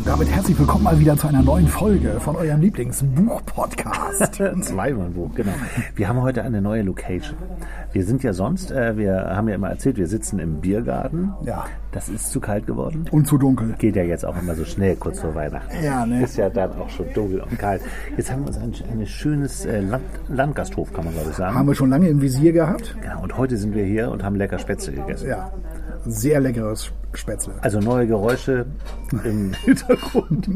Und damit herzlich willkommen mal wieder zu einer neuen Folge von eurem Lieblingsbuch-Podcast. Zweimannbuch, genau. Wir haben heute eine neue Location. Wir sind ja sonst, äh, wir haben ja immer erzählt, wir sitzen im Biergarten. Ja. Das ist zu kalt geworden. Und zu dunkel. Geht ja jetzt auch immer so schnell, kurz vor Weihnachten. Ja, ne? Ist ja dann auch schon dunkel und kalt. Jetzt haben wir uns ein, ein schönes äh, Land, Landgasthof, kann man glaube ich sagen. Haben wir schon lange im Visier gehabt. Genau, und heute sind wir hier und haben lecker Spätzle gegessen. Ja. Sehr leckeres Spätzle. Also neue Geräusche im Hintergrund.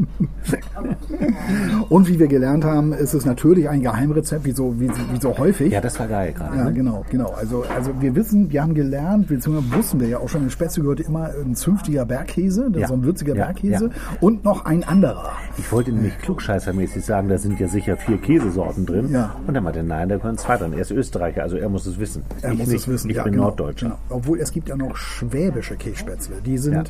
Und wie wir gelernt haben, ist es natürlich ein Geheimrezept, wie so, wie, wie so häufig. Ja, das war geil gerade. Ja, ne? genau, genau. Also, also wir wissen, wir haben gelernt, beziehungsweise wussten wir ja auch schon, in Spätzle gehört immer ein zünftiger Bergkäse, Ja. so ein würziger Ja, Bergkäse ja. und noch ein anderer. Ich wollte nämlich klugscheißermäßig sagen, da sind ja sicher vier Käsesorten drin. Ja. Und er meinte, nein, da können zwei drin. Er ist Österreicher, also er muss es wissen. Er ich muss nicht. es wissen. Ich bin genau, Norddeutscher. Genau. Obwohl es gibt ja noch schwäbische Kässpätzle. Die sind, Ja.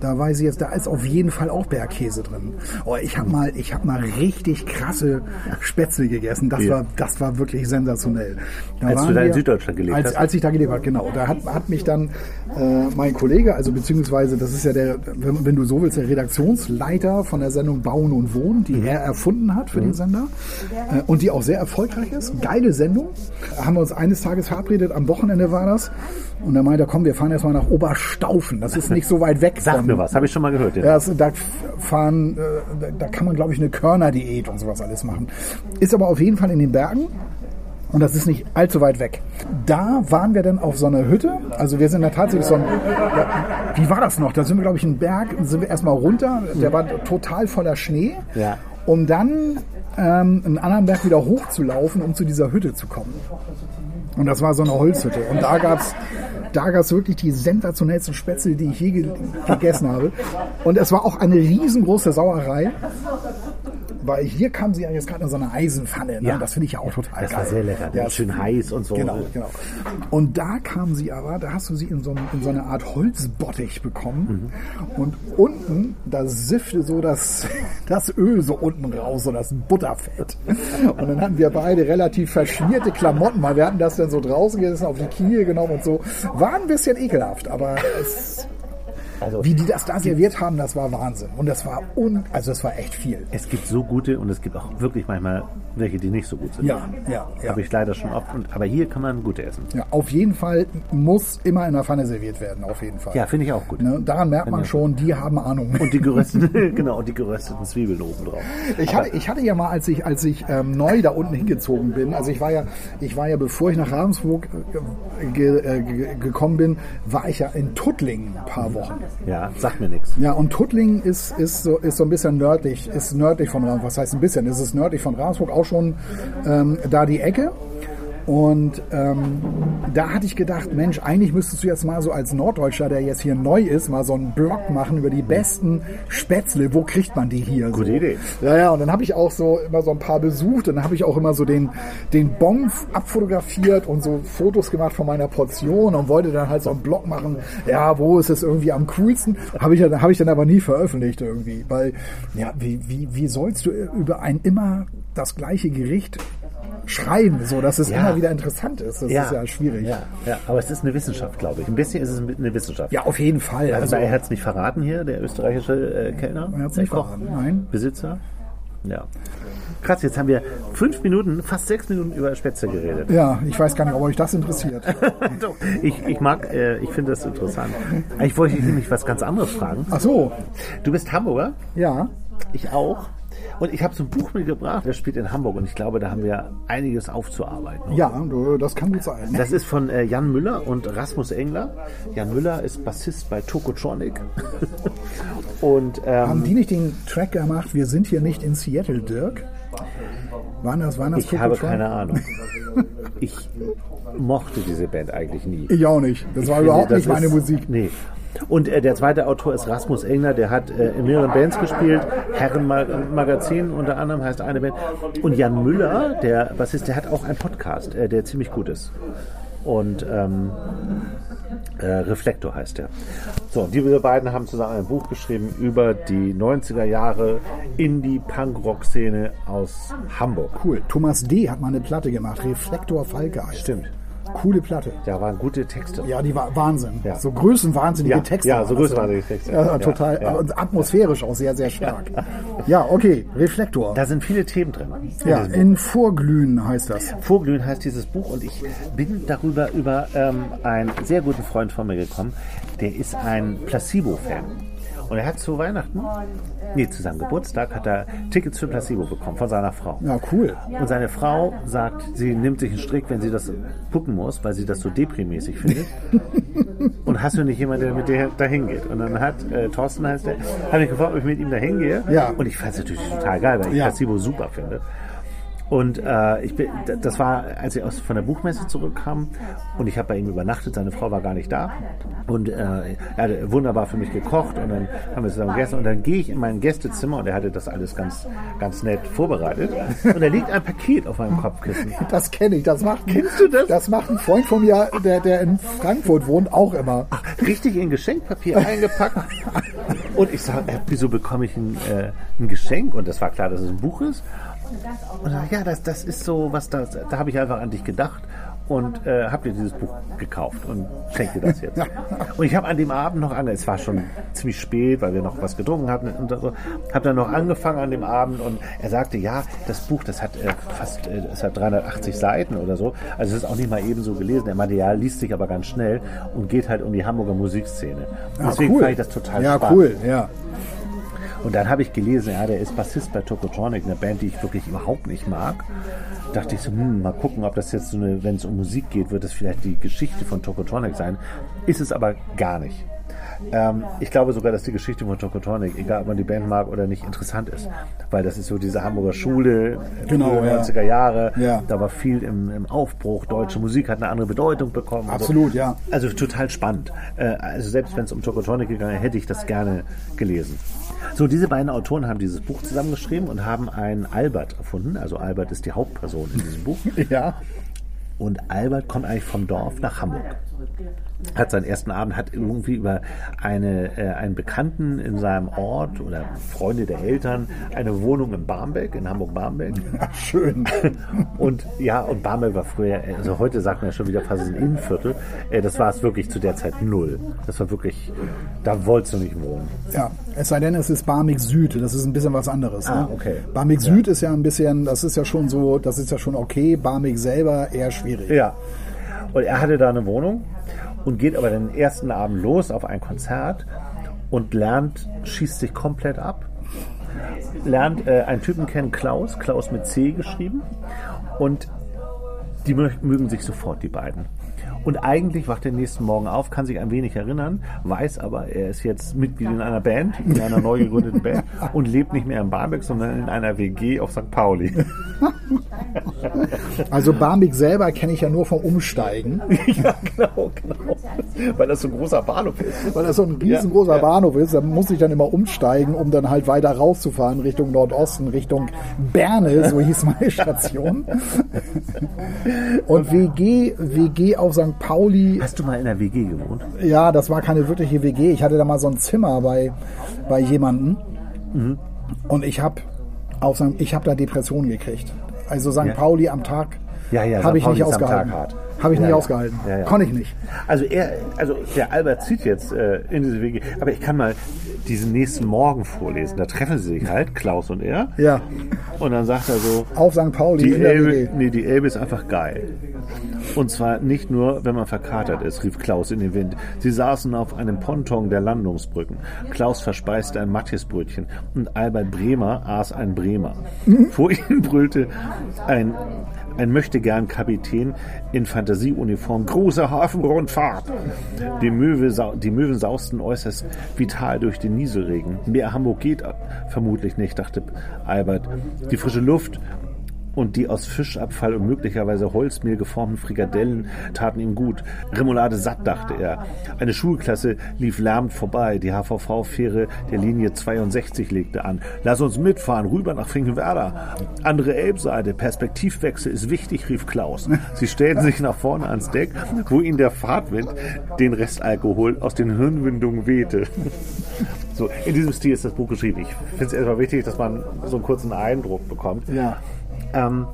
da weiß ich jetzt, da ist auf jeden Fall auch Bergkäse drin. Oh, ich habe mal, ich habe mal richtig krasse Spätzle gegessen. Das Ja. war, das war wirklich sensationell. Da Als du da in Süddeutschland gelebt als, hast? Als ich da gelebt habe, genau. Da hat, hat mich dann äh, mein Kollege, also beziehungsweise das ist ja der, wenn, wenn du so willst, der Redaktionsleiter von der Sendung Bauen und Wohnen, die Mhm. er erfunden hat für den Sender äh, und die auch sehr erfolgreich ist. Geile Sendung. Haben wir uns eines Tages verabredet, am Wochenende war das. Und da meinte er, komm, wir fahren erstmal nach Oberstaufen. Das ist nicht so weit weg Sag von. mir was, habe ich schon mal gehört. Ja, das, da fahren, äh, da, da kann man, glaube ich, eine Körnerdiät und sowas alles machen. Ist aber auf jeden Fall in den Bergen. Und das ist nicht allzu weit weg. Da waren wir dann auf so einer Hütte. Also wir sind da tatsächlich so ein, ja, wie war das noch? Da sind wir, glaube ich, einen Berg, sind wir erstmal runter. Der war total voller Schnee. Ja. Um dann ähm, einen anderen Berg wieder hochzulaufen, um zu dieser Hütte zu kommen. Und das war so eine Holzhütte. Und da gab's da gab's wirklich die sensationellsten Spätzle, die ich je ge gegessen habe. Und es war auch eine riesengroße Sauerei. Weil hier kam sie ja jetzt gerade in so eine Eisenpfanne. Ne? Ja. Das finde ich ja auch total Das geil. war sehr lecker. Ja, schön heiß und so. Genau, genau. Und da kam sie aber, da hast du sie in so, in so eine Art Holzbottich bekommen. Und unten, da siffte so das, das Öl so unten raus, so das Butterfett. Und dann hatten wir beide relativ verschmierte Klamotten, weil wir hatten das dann so draußen gesessen, auf die Knie genommen und so. War ein bisschen ekelhaft, aber es, Also, wie die das da serviert haben, das war Wahnsinn. Und das war un, also es war echt viel. es gibt so gute und es gibt auch wirklich manchmal welche, die nicht so gut sind. Ja, ja, ja. Habe ich leider schon oft. Und, aber hier kann man gute essen. Ja, auf jeden Fall muss immer in der Pfanne serviert werden, auf jeden Fall. Ja, finde ich auch gut. Ne, daran merkt man schon, die haben Ahnung. Und die gerösteten, genau, und die gerösteten Zwiebeln oben drauf. Ich hatte, ich hatte ja mal, als ich, als ich ähm, neu da unten hingezogen bin, also ich war ja, ich war ja, bevor ich nach Ravensburg äh, ge, äh, ge, gekommen bin, war ich ja in Tuttlingen ein paar Wochen. Ja, sagt mir nichts. Ja, und Tuttlingen ist, ist, so, ist so ein bisschen nördlich, ist nördlich von Ravensburg. Was heißt ein bisschen? Es ist nördlich von Ravensburg auch schon ähm, da die Ecke. Und ähm, da hatte ich gedacht, Mensch, eigentlich müsstest du jetzt mal so als Norddeutscher, der jetzt hier neu ist, mal so einen Blog machen über die besten Spätzle. Wo kriegt man die hier? Gute so. Idee. Ja, ja, und dann habe ich auch so immer so ein paar besucht. Und dann habe ich auch immer so den, den Bon abfotografiert und so Fotos gemacht von meiner Portion und wollte dann halt so einen Blog machen. Ja, wo ist es irgendwie am coolsten? Habe ich, dann- habe ich dann aber nie veröffentlicht irgendwie. Weil, ja, wie, wie, wie sollst du über ein immer das gleiche Gericht schreiben, so dass es Ja. immer wieder interessant ist? Das ist ja schwierig. Ja, ja, aber es ist eine Wissenschaft, glaube ich. Ein bisschen ist es eine Wissenschaft. Ja, auf jeden Fall. Also, Also, er hat es nicht verraten hier, der österreichische äh, Kellner. Er hat's der nicht Koch, verraten, nein. Besitzer. Ja. Krass, jetzt haben wir fünf Minuten, fast sechs Minuten über Spätzle geredet. ja, ich weiß gar nicht, ob euch das interessiert. Ich, ich mag, äh, ich finde das interessant. Ich wollte nämlich was ganz anderes fragen. Ach so, Du bist Hamburger, ja. ich auch. Und ich habe so ein Buch mitgebracht, das spielt in Hamburg und ich glaube, da haben wir einiges aufzuarbeiten. Ja, das kann gut sein. Das ist von äh, Jan Müller und Rasmus Engler. Jan Müller ist Bassist bei Tokotronic. und ähm, Haben die nicht den Track gemacht, wir sind hier nicht in Seattle, Dirk? Waren das, waren das ich habe keine Ahnung. Ich mochte diese Band eigentlich nie. Ich auch nicht. Das war Ich überhaupt finde, nicht das meine ist- Musik. Nee. Und äh, der zweite Autor ist Rasmus Engler, der hat äh, in mehreren Bands gespielt, Herrenmagazin unter anderem heißt eine Band. Und Jan Müller, der Bassist, der hat auch einen Podcast, äh, der ziemlich gut ist. Und ähm, äh, Reflektor heißt der. So, diese beiden haben zusammen ein Buch geschrieben über die 90er Jahre Indie-Punk-Rock-Szene aus Hamburg. Cool. Thomas D. hat mal eine Platte gemacht, Reflektor Falke heißt. Stimmt. Coole Platte. Da waren gute Texte. Ja, die war Wahnsinn. Ja. So größenwahnsinnige Ja, Texte. ja, so größenwahnsinnige Texte. Ja, Ja, total. ja. Und atmosphärisch auch sehr, sehr stark. Ja, okay. Reflektor. Da sind viele Themen drin. in ja, in Vorglühen heißt das. Vorglühen heißt dieses Buch und ich bin darüber über ähm, einen sehr guten Freund von mir gekommen. Der ist ein Placebo-Fan. Und er hat zu Weihnachten, nee, zu seinem Geburtstag, hat er Tickets für Placebo bekommen von seiner Frau. Ja, cool. Und seine Frau sagt, sie nimmt sich einen Strick, wenn sie das gucken muss, weil sie das so deprimäßig findet. Und hast du nicht jemanden, der mit dir dahin geht? Und dann hat äh, Thorsten heißt der, hat mich gefragt, ob ich mit ihm dahin gehe. Ja. Und ich fand es natürlich total geil, weil ich Ja. Placebo super finde. Und äh, ich bin, das war, als ich aus, von der Buchmesse zurückkam und ich habe bei ihm übernachtet, seine Frau war gar nicht da. Und äh, er hatte wunderbar für mich gekocht und dann haben wir zusammen gegessen und dann gehe ich in mein Gästezimmer und er hatte das alles ganz, ganz nett vorbereitet. Und da liegt ein Paket auf meinem Kopfkissen. Das kenne ich. Das macht, Kennst du das? Das macht ein Freund von mir, der, der in Frankfurt wohnt, auch immer. richtig in Geschenkpapier eingepackt. Und ich sage, äh, wieso bekomme ich ein, äh, ein Geschenk? Und das war klar, dass es ein Buch ist. Und ja, das, das ist so, was da, da habe ich einfach an dich gedacht und äh, habe dir dieses Buch gekauft und schenke dir das jetzt. Und ich habe an dem Abend noch ange, es war schon ziemlich spät, weil wir noch was getrunken hatten und so, habe dann noch angefangen an dem Abend und er sagte, ja, das Buch, das hat äh, fast, äh, es hat 380 Seiten oder so, also es ist auch nicht mal ebenso gelesen. Er meinte, ja, liest sich aber ganz schnell und geht halt um die Hamburger Musikszene. Ja, Deswegen cool. fand ich das total Ja, spannend. cool. Ja. Und dann habe ich gelesen, ja, der ist Bassist bei Tokotronic, eine Band, die ich wirklich überhaupt nicht mag. Dachte ich so, hm, mal gucken, ob das jetzt so eine, wenn es um Musik geht, wird das vielleicht die Geschichte von Tokotronic sein. Ist es aber gar nicht. Ähm, ich glaube sogar, dass die Geschichte von Tokotronic, egal ob man die Band mag oder nicht, interessant ist. Weil das ist so diese Hamburger Schule, Genau, ja. 90er Jahre. Ja. Da war viel im, im Aufbruch. Deutsche Musik hat eine andere Bedeutung bekommen. Absolut, ja. Also total spannend. Äh, Also selbst wenn es um Tokotronic gegangen wäre, hätte ich das gerne gelesen. So, diese beiden Autoren haben dieses Buch zusammengeschrieben und haben einen Albert erfunden. Also Albert ist die Hauptperson in diesem Buch. Ja. Und Albert kommt eigentlich vom Dorf nach Hamburg. Hat seinen ersten Abend, hat irgendwie über eine, äh, einen Bekannten in seinem Ort oder Freunde der Eltern eine Wohnung in Barmbek, in Hamburg-Barmbek. Schön. Und ja, und Barmbek war früher, also heute sagt man ja schon wieder fast ein Innenviertel. Äh, Das war es wirklich zu der Zeit null. Das war wirklich, da wolltest du nicht wohnen. Ja, es sei denn, es ist Barmig Süd. Das ist ein bisschen was anderes. Ah, ne? okay. Barmig Süd ist ja ein bisschen, das ist ja schon so, das ist ja schon okay. Barmig selber eher schwierig. Ja. Und er hatte da eine Wohnung und geht aber den ersten Abend los auf ein Konzert und lernt, schießt sich komplett ab. Lernt äh, einen Typen kennen, Klaus, Klaus mit C geschrieben. Und die mö- mögen sich sofort, die beiden. Und eigentlich wacht er nächsten Morgen auf, kann sich ein wenig erinnern, weiß aber, er ist jetzt Mitglied in einer Band, in einer neu gegründeten Band und lebt nicht mehr in Barmbek, sondern in einer WG auf St. Pauli. Also Barmig selber kenne ich ja nur vom Umsteigen, ja, genau, genau. Weil das so ein großer Bahnhof ist. weil das so ein riesengroßer ja. Bahnhof ist. Da muss ich dann immer umsteigen, um dann halt weiter rauszufahren Richtung Nordosten, Richtung Berne, so hieß meine Station. Und WG, WG auf St. Pauli, Hast du mal in der WG gewohnt? ja, das war keine wirkliche WG. Ich hatte da mal so ein Zimmer bei, bei jemandem und ich habe ich habe da Depressionen gekriegt. Also St. Ja. Pauli am Tag Ja, ja, habe ich Pauli nicht ausgehalten. Habe ich Ja, nicht ja. ausgehalten. Ja. Konnte ich nicht. Also er, also der Albert zieht jetzt äh, in diese WG, aber ich kann mal diesen nächsten Morgen vorlesen. Da treffen sie sich halt, Klaus und er. Ja, Und dann sagt er so, auf St. Pauli die in der Elbe, nee, die Elbe ist einfach geil. Und zwar nicht nur, wenn man verkatert ist, rief Klaus in den Wind. Sie saßen auf einem Ponton der Landungsbrücken. Klaus verspeiste ein Matthiasbrötchen und Albert Bremer aß ein Bremer. Vor ihnen brüllte ein, ein möchtegern Kapitän in Fantasieuniform, große Hafenrundfahrt. Die, Möwe, die Möwen sausten äußerst vital durch den Nieselregen. Mehr Hamburg geht vermutlich nicht, dachte Albert. Die frische Luft und die aus Fischabfall und möglicherweise Holzmehl geformten Frikadellen taten ihm gut. Remoulade satt, dachte er. Eine Schulklasse lief lärmend vorbei. Die HVV-Fähre der Linie 62 legte an. Lass uns mitfahren, rüber nach Finkenwerder. Andere Elbseite, Perspektivwechsel ist wichtig, rief Klaus. Sie stellten sich nach vorne ans Deck, wo ihnen der Fahrtwind den Restalkohol aus den Hirnwindungen wehte. So, in diesem Stil ist das Buch geschrieben. Ich finde es erstmal wichtig, dass man so einen kurzen Eindruck bekommt. Ja. Ähm,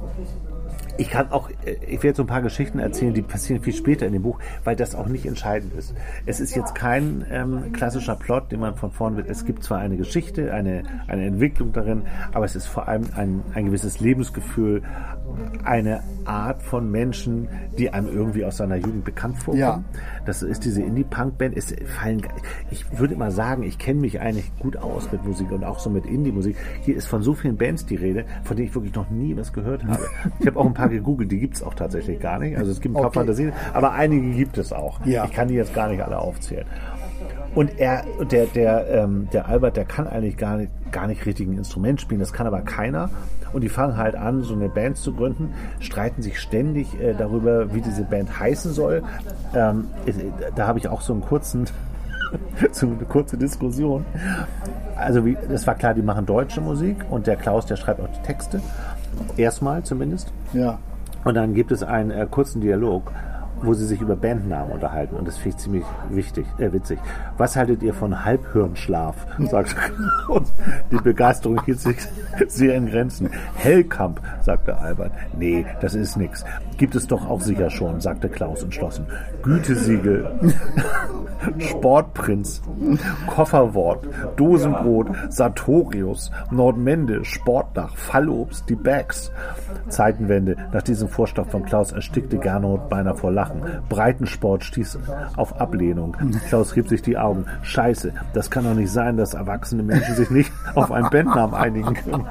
ich kann auch, äh, ich werde so ein paar Geschichten erzählen, die passieren viel später in dem Buch, weil das auch nicht entscheidend ist. Es ist jetzt kein ähm, klassischer Plot, den man von vorn wird. Es gibt zwar eine Geschichte, eine, eine Entwicklung darin, aber es ist vor allem ein, ein gewisses Lebensgefühl, eine Art von Menschen, die einem irgendwie aus seiner Jugend bekannt vorkommen. Ja. Das ist diese Indie-Punk-Band. Es fallen, ich würde immer sagen, ich kenne mich eigentlich gut aus mit Musik und auch so mit Indie-Musik. Hier ist von so vielen Bands die Rede, von denen ich wirklich noch nie was gehört habe. Ich habe auch ein paar gegoogelt, die gibt es auch tatsächlich gar nicht. Also es gibt ein paar Okay. Fantasien, aber einige gibt es auch. Ja. Ich kann die jetzt gar nicht alle aufzählen. Und er, der, der, ähm, der Albert, der kann eigentlich gar nicht, gar nicht richtig ein Instrument spielen, das kann aber keiner. Und die fangen halt an, so eine Band zu gründen, streiten sich ständig äh, darüber, wie diese Band heißen soll. Ähm, äh, da habe ich auch so einen kurzen, so eine kurze Diskussion. Also wie, das war klar, die machen deutsche Musik und der Klaus, der schreibt auch die Texte. Erstmal zumindest. Ja. Und dann gibt es einen äh, kurzen Dialog, wo sie sich über Bandnamen unterhalten. Und das finde ich ziemlich wichtig, äh, witzig. Was haltet ihr von Halbhirnschlaf? sagt und Die Begeisterung hielt sich sehr in Grenzen. Hellkamp, sagte Albert. Nee, das ist nix. Gibt es doch auch sicher schon, sagte Klaus entschlossen. Gütesiegel, Sportprinz, Kofferwort, Dosenbrot, Sartorius, Nordmende, Sportdach, Fallobst, die Bags. Zeitenwende. Nach diesem Vorschlag von Klaus erstickte Gernot beinahe vor Lachen. Breitensport stieß auf Ablehnung. Klaus rieb sich die Augen. Scheiße, das kann doch nicht sein, dass erwachsene Menschen sich nicht auf einen Bandnamen einigen können.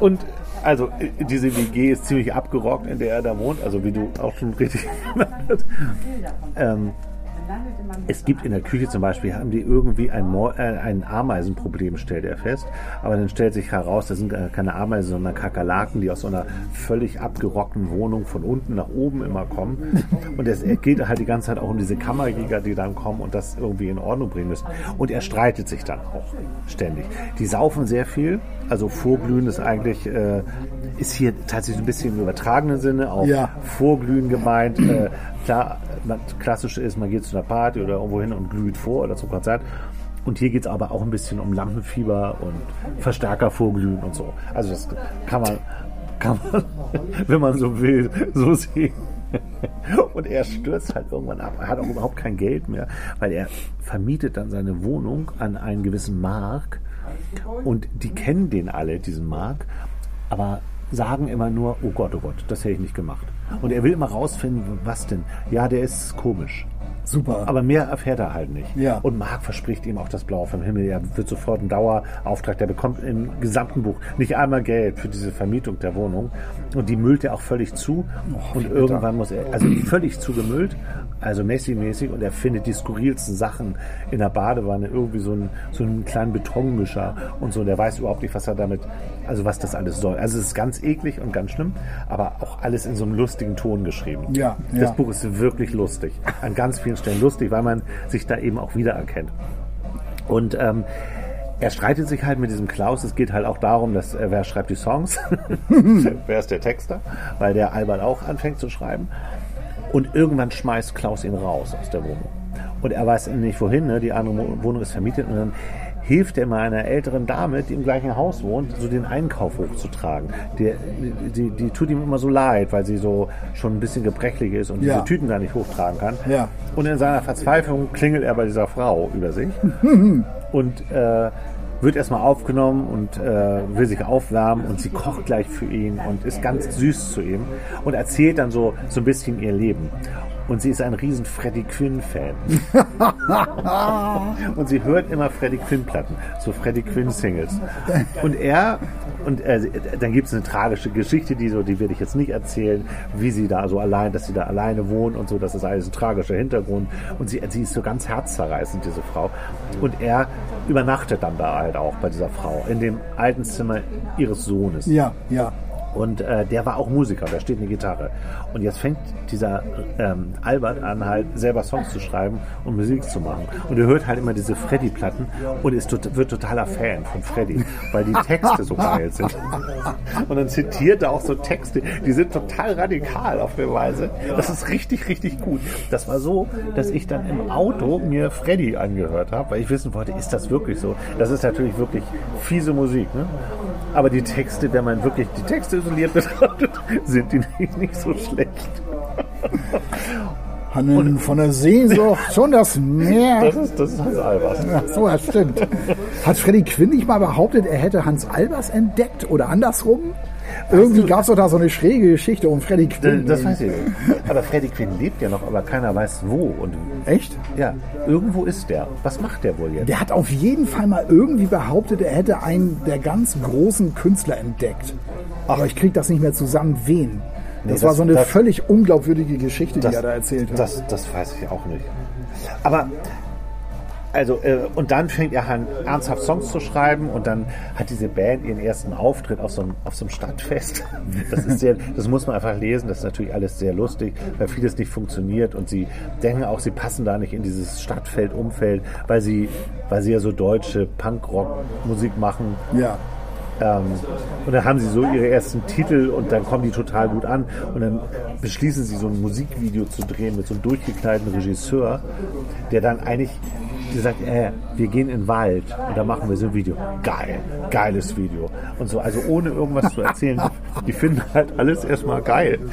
Und also diese WG ist ziemlich abgerockt, in der er da wohnt, also wie du auch schon richtig gesagt hast. Ähm, es gibt in der Küche zum Beispiel, haben die irgendwie ein, äh, ein Ameisenproblem, stellt er fest. Aber dann stellt sich heraus, das sind äh, keine Ameisen, sondern Kakerlaken, die aus so einer völlig abgerockten Wohnung von unten nach oben immer kommen. Und es geht halt die ganze Zeit auch um diese Kammerjäger, die dann kommen und das irgendwie in Ordnung bringen müssen. Und er streitet sich dann auch ständig. Die saufen sehr viel. Also Vorglühen ist eigentlich, äh, ist hier tatsächlich ein bisschen im übertragenen Sinne auch Ja. Vorglühen gemeint. Äh, klar, man- klassisch ist, man geht zu einer Party oder irgendwo hin und glüht vor oder zum Konzert. Und hier geht es aber auch ein bisschen um Lampenfieber und Verstärker vorglühen und so. Also das kann man, kann man, wenn man so will, so sehen. Und er stürzt halt irgendwann ab. Er hat auch überhaupt kein Geld mehr, weil er vermietet dann seine Wohnung an einen gewissen Mark. Und die kennen den alle, diesen Mark, aber sagen immer nur, oh Gott, oh Gott, das hätte ich nicht gemacht. Und er will immer rausfinden, was denn? Ja, der ist komisch. Super. Aber mehr erfährt er halt nicht. Ja. Und Marc verspricht ihm auch das Blaue vom Himmel. Er wird sofort einen Dauerauftrag. Der bekommt im gesamten Buch nicht einmal Geld für diese Vermietung der Wohnung. Und die müllt er auch völlig zu. und irgendwann muss er, also völlig zugemüllt, also Messi-mäßig. Und er findet die skurrilsten Sachen in der Badewanne. Irgendwie so einen, so einen kleinen Betonmischer und so. Und er weiß überhaupt nicht, was er damit, also was das alles soll. Also es ist ganz eklig und ganz schlimm, aber auch alles in so einem lustigen Ton geschrieben. Ja, Das ja. Buch ist wirklich lustig. An ganz vielen Stellen lustig, weil man sich da eben auch wiedererkennt. Und ähm, er streitet sich halt mit diesem Klaus. Es geht halt auch darum, dass äh, wer schreibt die Songs, wer ist der Texter, weil der Albert auch anfängt zu schreiben. Und irgendwann schmeißt Klaus ihn raus aus der Wohnung. Und er weiß nicht wohin, ne? die andere Wohnung ist vermietet. Und dann hilft er mal einer älteren Dame, die im gleichen Haus wohnt, so den Einkauf hochzutragen. Die, die, die tut ihm immer so leid, weil sie so schon ein bisschen gebrechlich ist und Ja. diese Tüten gar nicht hochtragen kann. Ja. Und in seiner Verzweiflung klingelt er bei dieser Frau über sich und äh, wird erstmal aufgenommen und äh, will sich aufwärmen und sie kocht gleich für ihn und ist ganz süß zu ihm und erzählt dann so, so ein bisschen ihr Leben. Und sie ist ein riesen Freddie Quinn-Fan. und sie hört immer Freddie Quinn-Platten, so Freddie Quinn-Singles. Und er, und äh, dann gibt es eine tragische Geschichte, die so, die werde ich jetzt nicht erzählen, wie sie da so allein, dass sie da alleine wohnt und so, das ist alles ein tragischer Hintergrund. Und sie, sie ist so ganz herzzerreißend, diese Frau. Und er übernachtet dann da halt auch bei dieser Frau, in dem alten Zimmer ihres Sohnes. Ja, ja. Und äh, der war auch Musiker, da steht eine Gitarre. Und jetzt fängt dieser ähm, Albert an, halt selber Songs zu schreiben und Musik zu machen. Und er hört halt immer diese Freddy-Platten und ist tot, wird totaler Fan von Freddy, weil die Texte so geil sind. Und dann zitiert er auch so Texte, die sind total radikal auf der Weise. Das ist richtig, richtig gut. Das war so, dass ich dann im Auto mir Freddy angehört habe, weil ich wissen wollte, ist das wirklich so? Das ist natürlich wirklich fiese Musik. Ne? Aber die Texte, wenn man wirklich die Texte isoliert betrachtet, sind die nicht, nicht so schlecht. Hannen von der Sehnsucht, schon das Meer. Das ist, das ist Hans Albers. Ach so, das stimmt. Hat Freddy Quinn nicht mal behauptet, er hätte Hans Albers entdeckt oder andersrum? Irgendwie gab es doch da so eine schräge Geschichte um Freddy Quinn. Das weiß ich nicht. Aber Freddy Quinn lebt ja noch, aber keiner weiß wo. Und Echt? ja, irgendwo ist der. Was macht der wohl jetzt? Der hat auf jeden Fall mal irgendwie behauptet, er hätte einen der ganz großen Künstler entdeckt. Aber ich kriege das nicht mehr zusammen, wen. Das, Nee, war das- so eine das- völlig unglaubwürdige Geschichte, die er da erzählt hat. Das, das weiß ich auch nicht. Aber also äh, und dann fängt er an ernsthaft Songs zu schreiben und dann hat diese Band ihren ersten Auftritt auf so einem, auf so einem Stadtfest. Das ist sehr, das muss man einfach lesen. Das ist natürlich alles sehr lustig, weil vieles nicht funktioniert und sie denken auch, sie passen da nicht in dieses Stadtfeldumfeld, weil sie, weil sie ja so deutsche Punkrock-Musik machen. ja. Ähm, und dann haben sie so ihre ersten Titel und dann kommen die total gut an. Und dann beschließen sie so ein Musikvideo zu drehen mit so einem durchgeknallten Regisseur, der dann eigentlich gesagt, äh, wir gehen in den Wald und da machen wir so ein Video. Geil, geiles Video. Und so, also ohne irgendwas zu erzählen, die finden halt alles erstmal geil.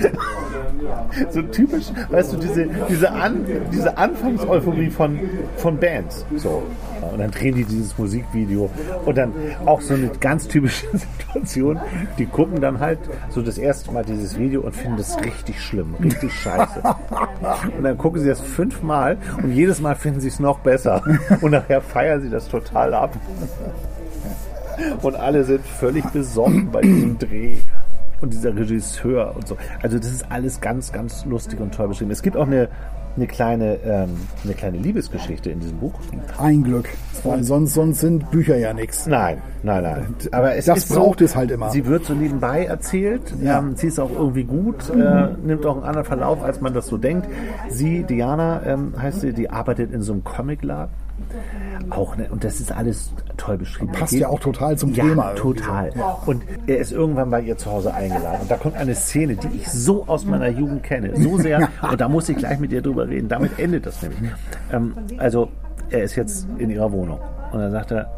So typisch, weißt du, diese, diese, An, diese Anfangseuphorie von, von Bands. So. Und dann drehen die dieses Musikvideo und dann auch so eine ganz typische Situation. Die gucken dann halt so das erste Mal dieses Video und finden das richtig schlimm, richtig scheiße. Und dann gucken sie das fünfmal und jedes Mal finden sie es noch besser. Und nachher feiern sie das total ab. Und alle sind völlig besoffen bei diesem Dreh. Und dieser Regisseur und so. Also das ist alles ganz, ganz lustig und toll beschrieben. Es gibt auch eine, eine, kleine, ähm, eine kleine Liebesgeschichte in diesem Buch. Ein Glück. Weil sonst, sonst sind Bücher ja nichts. Nein, nein, nein. Aber es Das ist braucht so, es halt immer. Sie wird so nebenbei erzählt. Ja. Ähm, sie ist auch irgendwie gut, äh, nimmt auch einen anderen Verlauf, als man das so denkt. Sie, Diana ähm, heißt sie, die arbeitet in so einem Comicladen. Auch, ne, und das ist alles toll beschrieben. Passt ja auch total zum ja, Thema. total. Und er ist irgendwann bei ihr zu Hause eingeladen. Und da kommt eine Szene, die ich so aus meiner Jugend kenne. So sehr. Und da muss ich gleich mit ihr drüber reden. Damit endet das nämlich. Ähm, also, er ist jetzt in ihrer Wohnung. Und dann sagt er,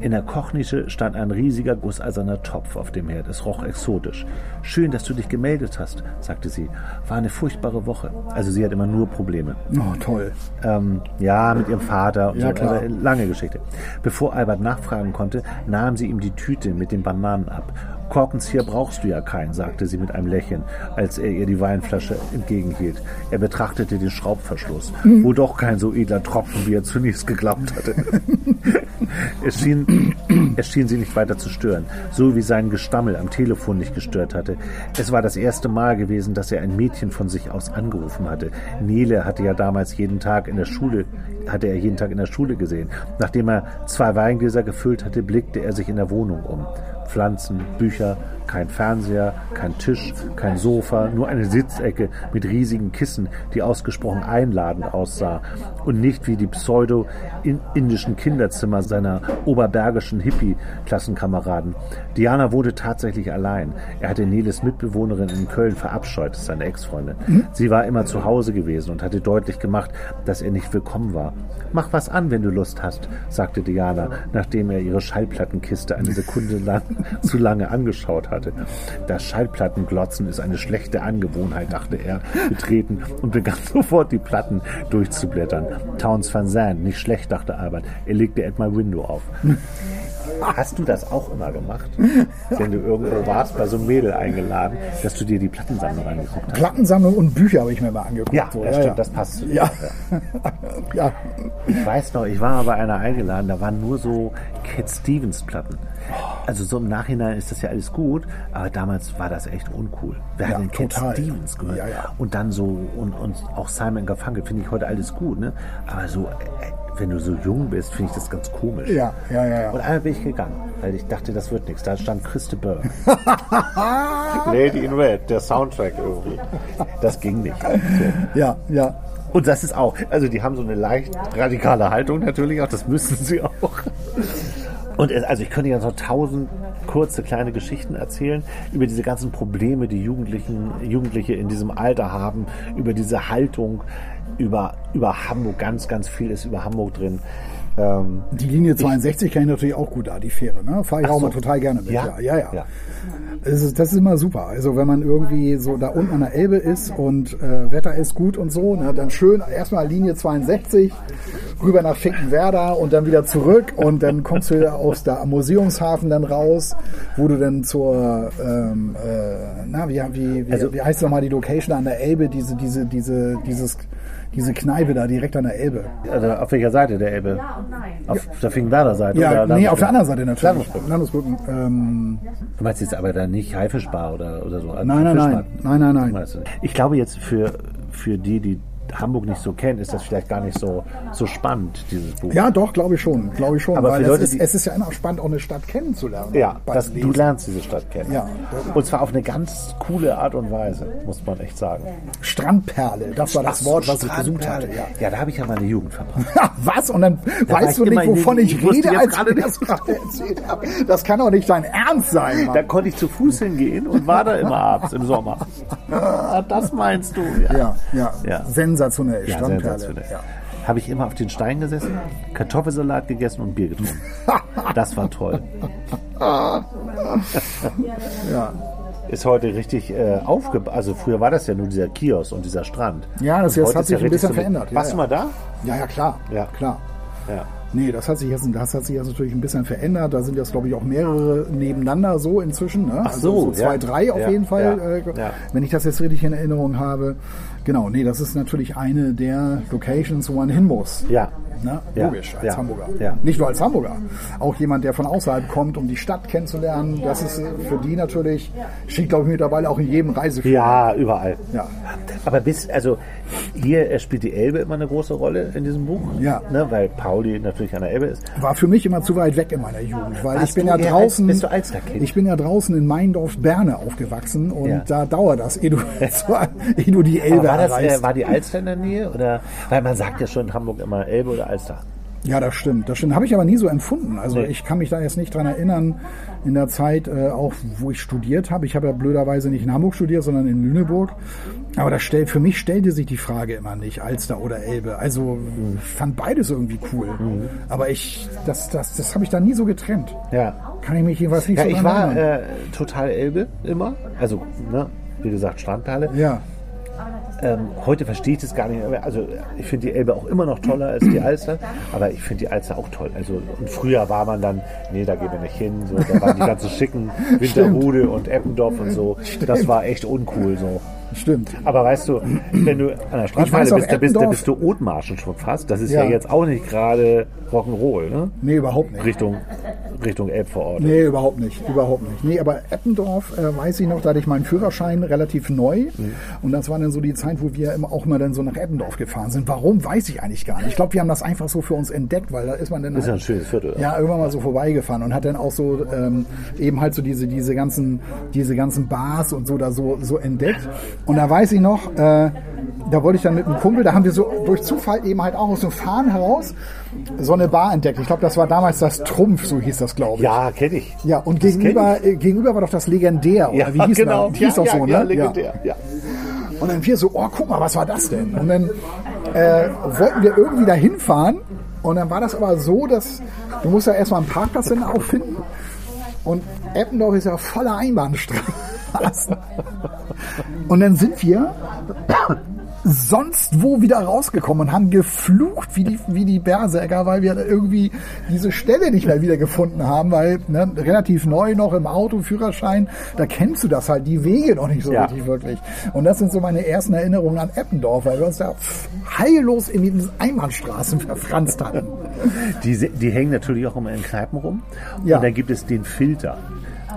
in der Kochnische stand ein riesiger gusseiserner Topf auf dem Herd. Es roch exotisch. Schön, dass du dich gemeldet hast, sagte sie. War eine furchtbare Woche. Also sie hat immer nur Probleme. Oh, toll. Ähm, ja, mit ihrem Vater und Ja, so. klar. Also, lange Geschichte. Bevor Albert nachfragen konnte, nahm sie ihm die Tüte mit den Bananen ab. Korkenzieher brauchst du ja keinen, sagte sie mit einem Lächeln, als er ihr die Weinflasche entgegenhielt. Er betrachtete den Schraubverschluss. Wo doch kein so edler Tropfen, wie er zunächst geglaubt hatte. es, schien, es schien sie nicht weiter zu stören, so wie sein Gestammel am Telefon nicht gestört hatte. Es war das erste Mal gewesen, dass er ein Mädchen von sich aus angerufen hatte. Nele hatte ja damals jeden Tag in der Schule, hatte er jeden Tag in der Schule gesehen. Nachdem er zwei Weingläser gefüllt hatte, blickte er sich in der Wohnung um. Pflanzen, Bücher, kein Fernseher, kein Tisch, kein Sofa, nur eine Sitzecke mit riesigen Kissen, die ausgesprochen einladend aussah und nicht wie die pseudo-indischen Kinderzimmer seiner oberbergischen Hippie-Klassenkameraden. Diana wohnte tatsächlich allein. Er hatte Neles Mitbewohnerin in Köln verabscheut, seine Ex-Freundin. Sie war immer zu Hause gewesen und hatte deutlich gemacht, dass er nicht willkommen war. Mach was an, wenn du Lust hast, sagte Diana, nachdem er ihre Schallplattenkiste eine Sekunde lang zu lange angeschaut hatte. Das Schallplattenglotzen ist eine schlechte Angewohnheit, dachte er, betreten und begann sofort die Platten durchzublättern. Towns Van Zandt, nicht schlecht, dachte Albert. Er legte At My Window auf. Hast du das auch immer gemacht? Wenn du irgendwo warst, bei so einem Mädel eingeladen, dass du dir die Plattensammlung angeguckt hast? Plattensammlung und Bücher habe ich mir mal angeguckt. Ja, so, das stimmt, das passt zu dir. Ja. ja. Ich weiß noch, ich war mal bei einer eingeladen, da waren nur so Cat Stevens Platten. Also so im Nachhinein ist das ja alles gut, aber damals war das echt uncool. Wer Ja, hat denn Cat total. Stevens gehört? Ja, ja. Und dann so, und, und auch Simon Garfunkel finde ich heute alles gut, ne? Aber so, äh, wenn du so jung bist, finde ich das ganz komisch. Ja, ja, ja, ja. Und einmal bin ich gegangen, weil ich dachte, das wird nichts. Da stand Christa Burr. Lady in Red, der Soundtrack irgendwie. Das ging nicht. So. Ja, ja. Und das ist auch, also die haben so eine leicht radikale Haltung natürlich auch, das müssen sie auch. Und es, also ich könnte jetzt noch tausend kurze kleine Geschichten erzählen über diese ganzen Probleme, die Jugendlichen, Jugendliche in diesem Alter haben, über diese Haltung, über, über Hamburg, ganz, ganz viel ist über Hamburg drin. Ähm, Die Linie 62 kenne ich natürlich auch gut da, die Fähre. Ne? Fahre ich Ach auch so. mal total gerne mit. Ja? Ja, ja. ja. Ja. Das, ist, das ist immer super. Also wenn man irgendwie so da unten an der Elbe ist und äh, Wetter ist gut und so, ne, dann schön erstmal Linie 62 rüber nach Finkenwerder und dann wieder zurück und dann kommst du wieder aus der Museumshafen dann raus, wo du dann zur ähm, äh, na wie wie wie, Also- wie heißt nochmal die Location an der Elbe diese diese diese dieses diese Kneipe da direkt an der Elbe. also auf welcher Seite der Elbe? Auf der Finkenwerder Seite? Ja, oder nee, auf der anderen Seite natürlich. Landesbrücken. Landesbrücken. Ähm, Du meinst jetzt aber dann nicht Haifischbar oder, oder so? Also Nein, nein, nein. Nein, nein, nein. Ich glaube jetzt für, für die, die Hamburg nicht so kennen, ist das vielleicht gar nicht so, so spannend, dieses Buch. Ja, doch, glaube ich schon. Glaube ich schon. Aber weil Leute, ist, es ist ja immer spannend, auch eine Stadt kennenzulernen. Ja, das, du lernst diese Stadt kennen. Ja. Und zwar auf eine ganz coole Art und Weise, muss man echt sagen. Strandperle, das war das Ach Wort, was ich gesucht hatte. Ja. Ja, da habe ich ja meine Jugend verbracht. Was? Und dann war weißt du ich nicht, wovon ich rede, als gerade ich das gerade erzählt habe. Das kann doch nicht dein Ernst sein. Mann. Da konnte ich zu Fuß hingehen und war da immer abends im Sommer. Ah, das meinst du? Ja, ja, Ja. Sensationell. Ja, sensationell. Ja. Habe ich immer auf den Stein gesessen, Kartoffelsalat gegessen und Bier getrunken. Das war toll. Ja. Ist heute richtig äh, aufgebaut. Also früher war das ja nur dieser Kiosk und dieser Strand. Ja, das jetzt hat sich ja ein bisschen so verändert. Warst du mal da? ja, ja, klar. Ja. klar. Ja. Nee, das hat sich jetzt, das hat sich jetzt natürlich ein bisschen verändert. Da sind jetzt, glaube ich, auch mehrere nebeneinander so inzwischen. Ne? Ach so, also so zwei, ja. drei auf Ja, jeden Fall, ja, äh, wenn ich das jetzt richtig in Erinnerung habe. Genau, nee, das ist natürlich eine der Locations, wo man hin muss. Ja. Ne? Ja, Logisch, als ja, Hamburger. ja. Nicht nur als Hamburger. Auch jemand, der von außerhalb kommt, um die Stadt kennenzulernen. Das ist für die natürlich, steht, glaube ich, mittlerweile auch in jedem Reiseführer. Ja, überall. Ja. Aber bis, also hier äh, spielt die Elbe immer eine große Rolle in diesem Buch. Ja. Ne, weil Pauli natürlich an der Elbe ist. War für mich immer zu weit weg in meiner Jugend, weil Warst ich bin du ja draußen. Als, bist du Alsterkind? Ich bin ja draußen in Meindorf Berne aufgewachsen und Ja. da dauert das, ehe du, ehe du die Aber Elbe war, das, erreichst. äh, war die Alster in der Nähe? Oder? Weil man sagt ja schon in Hamburg immer Elbe oder Alster. ja, das stimmt. Das stimmt. Habe ich aber nie so empfunden. Also Nee. ich kann mich da jetzt nicht dran erinnern, in der Zeit, äh, auch wo ich studiert habe. Ich habe ja blöderweise nicht in Hamburg studiert, sondern in Lüneburg. Aber das stellt, für mich stellte sich die Frage immer nicht, Alster oder Elbe. Also ich fand beides irgendwie cool. Mhm. Aber ich, das, das, das habe ich da nie so getrennt. Ja. Kann ich mich jedenfalls nicht Ja, so ich war äh, total Elbe immer. Also, ne, wie gesagt, Strandperle. ja. Ähm, heute verstehe ich das gar nicht mehr. Also ich finde die Elbe auch immer noch toller als die Alster, aber ich finde die Alster auch toll. Also und früher war man dann, nee, da gehen wir nicht hin. So, da waren die ganzen schicken Winterhude und Eppendorf und so. Das war echt uncool so. Stimmt. Aber weißt du, wenn du an der auch, bist, da bist, da bist du Othmarschen schon fast. Das ist ja, Ja. jetzt auch nicht gerade Rock'n'Roll, ne? Nee, überhaupt nicht. Richtung, Richtung Elbvorort. Nee, überhaupt nicht. Überhaupt nicht. Nee, aber Eppendorf, äh, weiß ich noch, da hatte ich meinen Führerschein relativ neu. Mhm. Und das war dann so die Zeit, wo wir immer, auch mal dann so nach Eppendorf gefahren sind. Warum, weiß ich eigentlich gar nicht. Ich glaube, wir haben das einfach so für uns entdeckt, weil da ist man dann Ist ja ein halt, schönes Viertel. ja, irgendwann mal so vorbeigefahren und hat dann auch so ähm, eben halt so diese, diese ganzen, diese ganzen Bars und so da so, so entdeckt. Und da weiß ich noch, äh, da wollte ich dann mit einem Kumpel, da haben wir so durch Zufall eben halt auch aus dem Fahren heraus so eine Bar entdeckt. Ich glaube, das war damals das Trumpf, so hieß das, glaube ich. Ja, kenne ich. Ja, und Das gegenüber, äh, gegenüber war doch das Legendär, oder Ja, wie hieß genau. das? Hieß ja, doch so, ja, ne? legendär. Ja. Und dann wir so, oh, guck mal, was war das denn? Und dann äh, wollten wir irgendwie da hinfahren. Und dann war das aber so, dass du musst ja erstmal einen Parkplatz dann auffinden. Und Eppendorf ist ja voller Einbahnstraßen. Und dann sind wir sonst wo wieder rausgekommen und haben geflucht wie die, wie die Berserker, weil wir irgendwie diese Stelle nicht mehr wieder gefunden haben, weil ne, relativ neu noch im Auto, Führerschein, da kennst du das halt, die Wege noch nicht so Ja. richtig wirklich. Und das sind so meine ersten Erinnerungen an Eppendorf, weil wir uns da heillos in diesen Einbahnstraßen verfranst hatten. Die, die hängen natürlich auch immer in Kneipen rum. Ja. Und dann gibt es den Filter.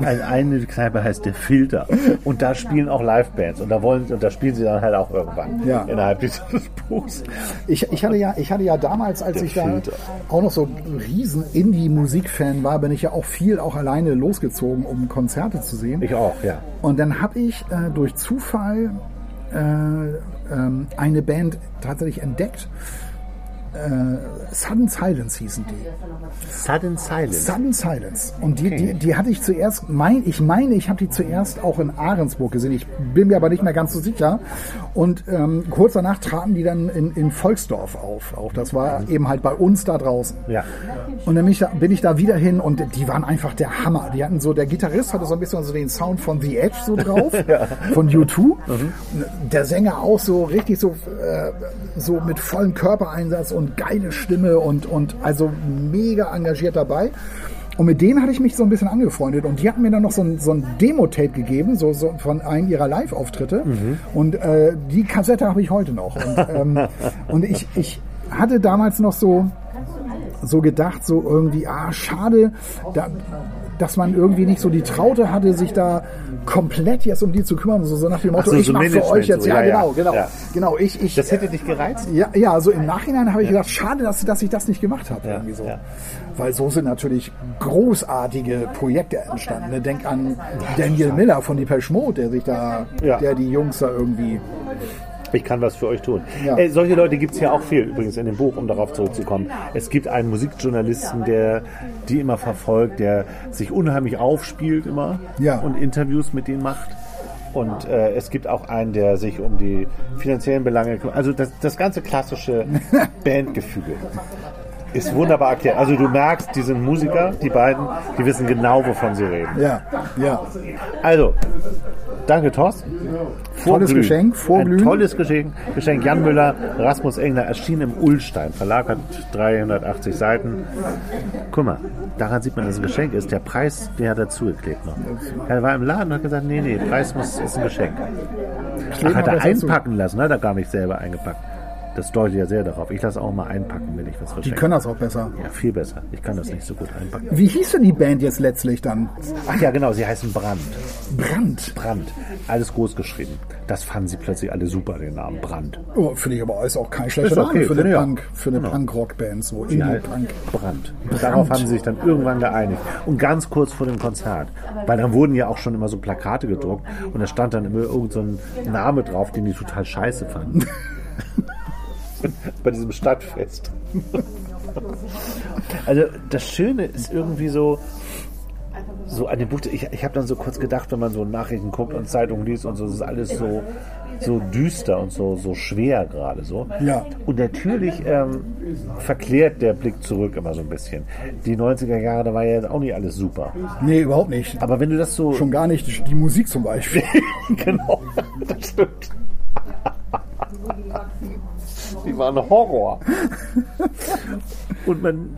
Also eine Kneipe heißt der Filter. Und da spielen auch Livebands. Und da wollen und da spielen sie dann halt auch irgendwann Ja. innerhalb dieses Buchs. Ich, ich, hatte ja, ich hatte ja damals, als Der ich da Filter. auch noch so ein riesen Indie-Musik-Fan war, bin ich ja auch viel auch alleine losgezogen, um Konzerte zu sehen. Ich auch, ja. Und dann habe ich äh, durch Zufall äh, ähm, eine Band tatsächlich entdeckt. Äh, Sudden Silence hießen die. Sudden Silence. Sudden Silence. Und die, Okay. die, die hatte ich zuerst, mein, ich meine, ich habe die zuerst auch in Ahrensburg gesehen. Ich bin mir aber nicht mehr ganz so sicher. Und ähm, kurz danach traten die dann in, in Volksdorf auf. Auch das war eben halt bei uns da draußen. Ja. Und dann bin ich, da, bin ich da wieder hin und die waren einfach der Hammer. Die hatten so, der Gitarrist hatte so ein bisschen so den Sound von The Edge so drauf, von U2. Der Sänger auch so richtig so, äh, so mit vollem Körpereinsatz und geile Stimme und, und also mega engagiert dabei. Und mit denen hatte ich mich so ein bisschen angefreundet und die hatten mir dann noch so ein, so ein Demo-Tape gegeben, so, so von einem ihrer Live-Auftritte. Und äh, die Kassette habe ich heute noch. Und, ähm, und ich, ich hatte damals noch so, so gedacht, so irgendwie, ah, schade, da, dass man irgendwie nicht so die Traute hatte, sich da komplett jetzt um die zu kümmern, so, so nach dem Motto, so, ich so mache für euch jetzt, so, ja, ja, genau, genau, Ja. genau, ich, ich, Das hätte dich gereizt? ja, ja, so im Nachhinein habe ich gedacht, schade, dass, dass ich das nicht gemacht habe, irgendwie so. Weil so sind natürlich großartige Projekte entstanden. ne? Denk an Daniel Miller von Depeche Mode, der sich da, der die Jungs da irgendwie, Ich kann was für euch tun. Ja. Äh, solche Leute gibt es ja auch viel übrigens in dem Buch, um darauf zurückzukommen. Es gibt einen Musikjournalisten, der die immer verfolgt, der sich unheimlich aufspielt immer Ja. und Interviews mit denen macht. Und äh, es gibt auch einen, der sich um die finanziellen Belange kümmert. Also das, das ganze klassische Bandgefüge ist wunderbar erklärt. Also du merkst, die sind Musiker, die beiden, die wissen genau, wovon sie reden. ja, ja. Also, danke Thorsten. Tolles Vorglühen. Geschenk, Vorglühen. Ein tolles Geschenk. Geschenk Jan Müller, Rasmus Engler, erschien im Ullstein Verlag, hat 380 Seiten. Guck mal, daran sieht man, dass es ein Geschenk ist. Der Preis, der hat dazugeklebt noch. Er war im Laden und hat gesagt, nee, nee, Preis muss, ist ein Geschenk. Ach, hat er einpacken lassen, hat er gar nicht selber eingepackt. Das deutet ja sehr darauf. Ich lasse auch mal einpacken, wenn ich was Die verschenke. können das auch besser. ja, viel besser. Ich kann das nicht so gut einpacken. Wie hieß denn die Band jetzt letztlich dann? Ach ja, genau, sie heißen Brand. Brand. Brand. Alles groß geschrieben. Das fanden sie plötzlich alle super, den Namen Brand. Oh, finde ich aber ist auch kein schlechter Ist okay, Name für eine. Punk, für eine Genau. Punk-Rock-Band, so Die Indie-Punk. Brand. Und darauf haben sie sich dann irgendwann geeinigt. Und ganz kurz vor dem Konzert. Weil dann wurden ja auch schon immer so Plakate gedruckt und da stand dann immer irgend so ein Name drauf, den die total scheiße fanden. Bei diesem Stadtfest. Also das Schöne ist irgendwie so, so an dem Buch, ich, ich habe dann so kurz gedacht, wenn man so Nachrichten guckt und Zeitungen liest und so, es ist alles so, so düster und so, so schwer gerade so. Ja. Und natürlich ähm, verklärt der Blick zurück immer so ein bisschen. Die 90er Jahre, da war ja jetzt auch nicht alles super. Nee, überhaupt nicht. Aber wenn du das so... Schon gar nicht die Musik zum Beispiel. genau, das stimmt. Die waren Horror. Und man,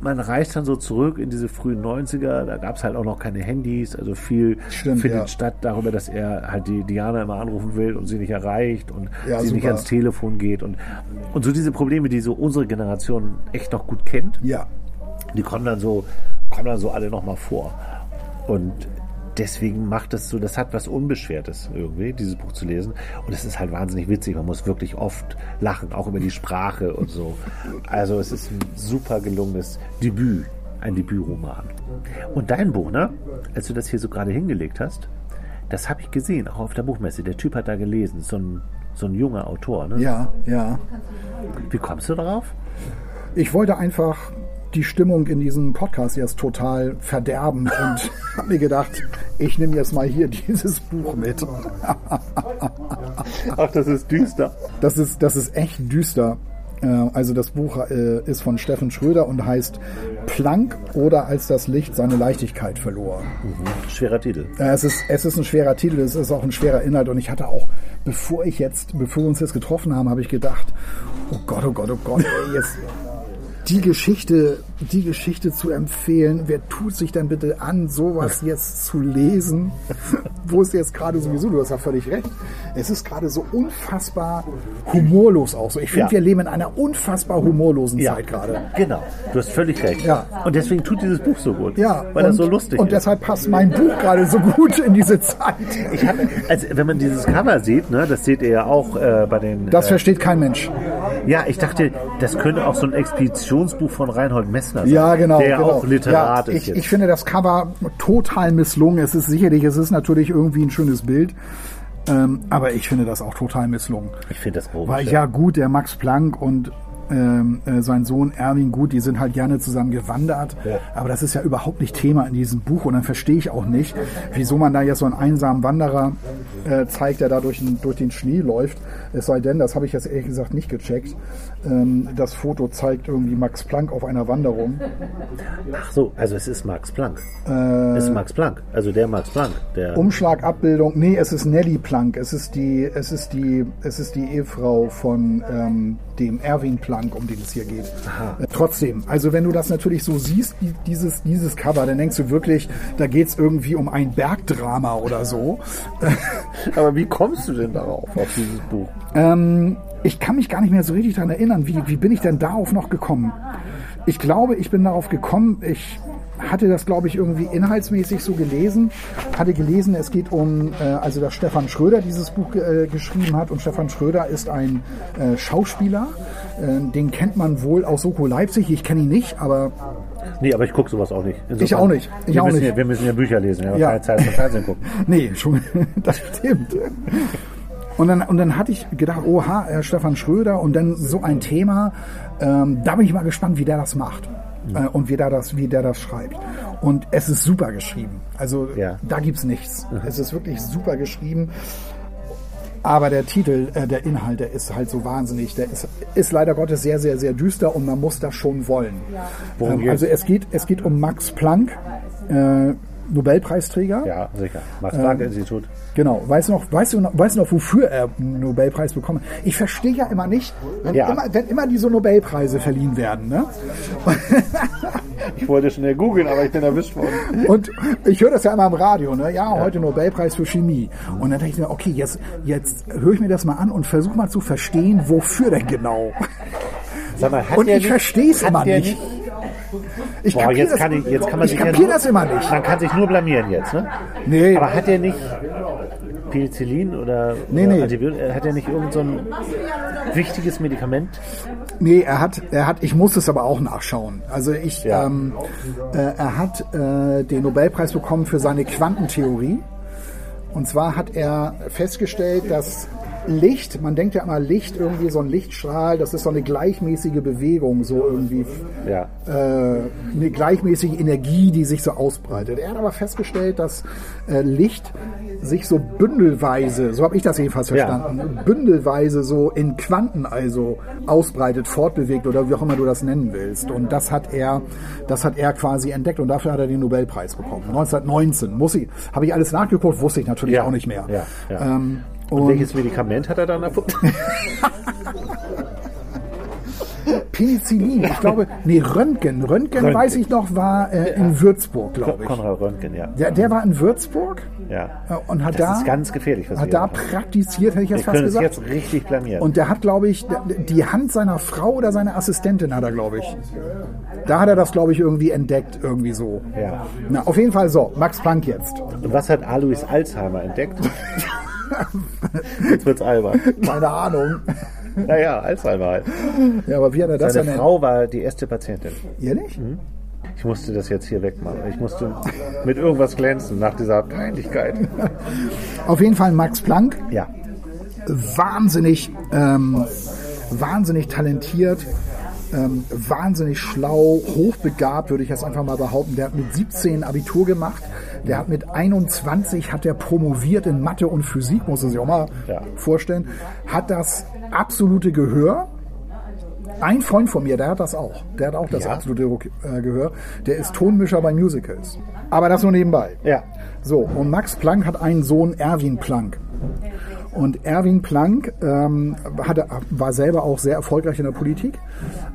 man reist dann so zurück in diese frühen 90er, da gab es halt auch noch keine Handys, also viel Stimmt, findet ja. statt darüber, dass er halt die Diana immer anrufen will und sie nicht erreicht und Ja, sie nicht super. ans Telefon geht und, und so diese Probleme, die so unsere Generation echt noch gut kennt, ja. die kommen dann so, kommen dann so alle nochmal vor. Und deswegen macht es so, das hat was Unbeschwertes irgendwie, dieses Buch zu lesen. Und es ist halt wahnsinnig witzig. Man muss wirklich oft lachen, auch über die Sprache und so. Also es ist ein super gelungenes Debüt, ein Debütroman. Und dein Buch, ne? Als du das hier so gerade hingelegt hast, das habe ich gesehen, auch auf der Buchmesse. Der Typ hat da gelesen, so ein, so ein junger Autor. Ne? Ja, ja. Wie kommst du darauf? Ich wollte einfach die Stimmung in diesem Podcast jetzt total verderben und habe mir gedacht, ich nehme jetzt mal hier dieses Buch mit. Ach, das ist düster. Das ist, das ist echt düster. Äh, also das Buch äh, ist von Steffen Schröder und heißt Planck oder als das Licht seine Leichtigkeit verlor. Mhm. Schwerer Titel. Äh, es, ist, es ist ein schwerer Titel, es ist auch ein schwerer Inhalt und ich hatte auch, bevor ich jetzt, bevor wir uns jetzt getroffen haben, habe ich gedacht, oh Gott, oh Gott, oh Gott, ey, jetzt die Geschichte, die Geschichte zu empfehlen. Wer tut sich denn bitte an, sowas jetzt zu lesen, wo es jetzt gerade sowieso, du hast ja völlig recht, es ist gerade so unfassbar humorlos auch so. Ich finde, Ja. wir leben in einer unfassbar humorlosen Ja, Zeit gerade. genau. Du hast völlig recht. Ja. Und deswegen tut dieses Buch so gut. Ja, weil und, das so lustig und ist. deshalb passt mein Buch gerade so gut in diese Zeit. Ich hatte, also wenn man dieses Cover sieht, ne, das seht ihr ja auch äh, bei den. Das äh, versteht kein Mensch. Ja, ich dachte, das könnte auch so ein Expeditionsbuch von Reinhold Messner sein. Ja, genau. Der ja genau. auch Literat ja, ist ich, jetzt. ich finde das Cover total misslungen. Es ist sicherlich, es ist natürlich irgendwie ein schönes Bild. Ähm, aber ich finde das auch total misslungen. Ich finde das grob. Weil ja gut, der Max Planck und äh, sein Sohn Erwin Gut, die sind halt gerne zusammen gewandert. Ja. Aber das ist ja überhaupt nicht Thema in diesem Buch. Und dann verstehe ich auch nicht, wieso man da jetzt so einen einsamen Wanderer äh, zeigt, der da durch den, durch den Schnee läuft. Es sei denn, das habe ich jetzt ehrlich gesagt nicht gecheckt. Ähm, das Foto zeigt irgendwie Max Planck auf einer Wanderung. Ach so, also es ist Max Planck. Äh, es ist Max Planck. Also der Max Planck. Der, Umschlagabbildung, nee, es ist Nelly Planck. Es ist die, es ist die, es ist die Ehefrau von ähm, dem Erwin Planck, um den es hier geht. Äh, trotzdem, also wenn du das natürlich so siehst, die, dieses, dieses Cover, dann denkst du wirklich, da geht es irgendwie um ein Bergdrama oder so. aber wie kommst du denn darauf, auf dieses Buch? Ähm, ich kann mich gar nicht mehr so richtig daran erinnern. Wie, wie bin ich denn darauf noch gekommen? Ich glaube, ich bin darauf gekommen. Ich hatte das, glaube ich, irgendwie inhaltsmäßig so gelesen. Hatte gelesen, es geht um, äh, also dass Stefan Schröder dieses Buch äh, geschrieben hat. Und Stefan Schröder ist ein äh, Schauspieler. Äh, den kennt man wohl aus Soko Leipzig. Ich kenne ihn nicht, aber Nee, aber ich gucke sowas auch nicht. Ich auch nicht. Ich wir, auch müssen nicht. Ja, wir müssen ja Bücher lesen, ja, Ja. keine Zeit zum Fernsehen gucken. Nee, schon, das stimmt. Und dann, und dann hatte ich gedacht, oha, Herr Stefan Schröder und dann so ein Thema, ähm, da bin ich mal gespannt, wie der das macht äh, und wie der, das, wie der das schreibt. Und es ist super geschrieben. Also Ja. da gibt's nichts. Es ist wirklich super geschrieben. Aber der Titel, äh, der Inhalt, der ist halt so wahnsinnig. Der ist, ist leider Gottes sehr, sehr, sehr düster und man muss das schon wollen. Worum Ähm, also es geht, es geht um Max Planck, äh, Nobelpreisträger. Ja, sicher. Ähm, Max-Planck-Institut. Genau. Weißt du noch, weißt du noch, weißt du noch, wofür er einen Nobelpreis bekommen hat? Ich verstehe ja immer nicht, wenn, Ja. immer, wenn immer diese Nobelpreise verliehen werden. Ne? Ich wollte schnell googeln, aber ich bin erwischt worden. Und ich höre das ja immer im Radio, ne? Ja, heute Nobelpreis für Chemie. Und dann denke ich mir, okay, jetzt, jetzt höre ich mir das mal an und versuche mal zu verstehen, wofür denn genau. Sag mal, hat Und ich verstehe es immer nicht. Ich Boah, jetzt das, kann, ich, jetzt kann man ich sich ja nur, das immer nicht. Man kann sich nur blamieren jetzt, ne? Nee. Aber hat er nicht Penicillin oder, Nee, oder nee. Antibiotika, hat er nicht irgend so ein wichtiges Medikament? Nee, er hat, er hat, ich muss es aber auch nachschauen. Also ich, Ja. ähm, äh, er hat äh, den Nobelpreis bekommen für seine Quantentheorie. Und zwar hat er festgestellt, dass Licht, man denkt ja immer Licht, irgendwie so ein Lichtstrahl, das ist so eine gleichmäßige Bewegung, so irgendwie Ja. äh, eine gleichmäßige Energie, die sich so ausbreitet. Er hat aber festgestellt, dass äh, Licht sich so bündelweise, so habe ich das jedenfalls Ja. verstanden, bündelweise so in Quanten also ausbreitet, fortbewegt oder wie auch immer du das nennen willst. Und das hat er, das hat er quasi entdeckt und dafür hat er den Nobelpreis bekommen. 1919 muss ich, habe ich alles nachgeguckt, wusste ich natürlich Ja. auch nicht mehr. Ja, ja. Ähm, Und, und welches Medikament hat er dann erfunden? Penicillin, ich glaube, nee, Röntgen. Röntgen, Röntgen. weiß ich noch, war äh, in Würzburg, glaube ich. Konrad Röntgen, ja. Der, der war in Würzburg ja. äh, und hat Das da, ist ganz gefährlich, was hat da machen. praktiziert, hätte ich jetzt Wir fast können uns gesagt. jetzt richtig blamieren. Und der hat, glaube ich, die Hand seiner Frau oder seiner Assistentin hat er, glaube ich. Da hat er das, glaube ich, irgendwie entdeckt, irgendwie so. Ja. Na, auf jeden Fall so, Max Planck jetzt. Und was hat Alois Alzheimer entdeckt? Jetzt wird's albern. Keine Ahnung. Naja, Alzheimer halt. Ja, aber wie hat er das Seine denn? Frau war die erste Patientin. Ehrlich? Ich musste das jetzt hier wegmachen. Ich musste mit irgendwas glänzen nach dieser Peinlichkeit. Auf jeden Fall Max Planck. Ja. wahnsinnig, ähm, wahnsinnig talentiert, ähm, wahnsinnig schlau, hochbegabt, würde ich jetzt einfach mal behaupten. Der hat mit 17 Abitur gemacht. Der hat mit 21 hat er promoviert in Mathe und Physik, muss man sich auch mal Ja. vorstellen. Hat das absolute Gehör. ein Freund von mir, der hat das auch. Der hat auch das Ja? absolute äh, Gehör. Der ist Tonmischer bei Musicals. Aber das nur nebenbei. Ja. So, und Max Planck hat einen Sohn, Erwin Planck. Und Erwin Planck ähm, hatte, war selber auch sehr erfolgreich in der Politik,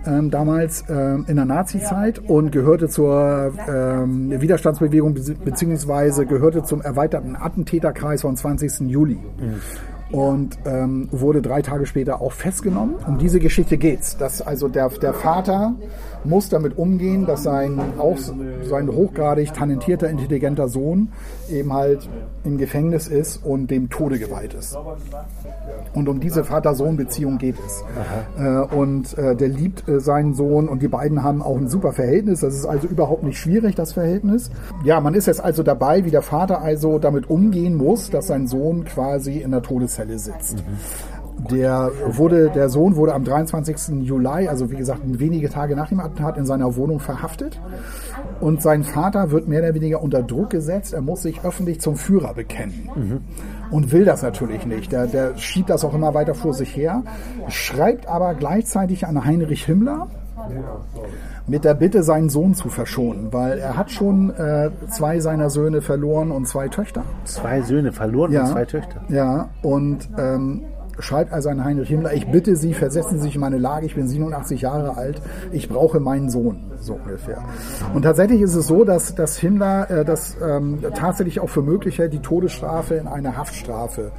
ähm, damals ähm, in der Nazi-Zeit und gehörte zur ähm, Widerstandsbewegung be- beziehungsweise gehörte zum erweiterten Attentäterkreis vom 20. Juli. Und ähm, wurde drei Tage später auch festgenommen. Um diese Geschichte geht's. Dass also der, der Vater muss damit umgehen, dass sein auch sein hochgradig talentierter, intelligenter Sohn eben halt im Gefängnis ist und dem Tode geweiht ist. Und um diese Vater-Sohn-Beziehung geht es. Äh, und äh, der liebt äh, seinen Sohn und die beiden haben auch ein super Verhältnis. Das ist also überhaupt nicht schwierig, das Verhältnis. Ja, man ist jetzt also dabei, wie der Vater also damit umgehen muss, dass sein Sohn quasi in der Todeszelle sitzt. Der wurde, der Sohn wurde am 23. Juli, also wie gesagt wenige Tage nach dem Attentat, in seiner Wohnung verhaftet. Und sein Vater wird mehr oder weniger unter Druck gesetzt. Er muss sich öffentlich zum Führer bekennen. Und will das natürlich nicht. Der, der schiebt das auch immer weiter vor sich her. Schreibt aber gleichzeitig an Heinrich Himmler, mit der Bitte, seinen Sohn zu verschonen, weil er hat schon äh, zwei seiner Söhne verloren und zwei Töchter. Zwei Söhne verloren und zwei Töchter. Ja, und ähm, schreibt also an Heinrich Himmler, ich bitte Sie, versetzen Sie sich in meine Lage, ich bin 87 Jahre alt, ich brauche meinen Sohn, so ungefähr. Und tatsächlich ist es so, dass, dass Himmler äh, das ähm, tatsächlich auch für möglich hält, die Todesstrafe in eine Haftstrafe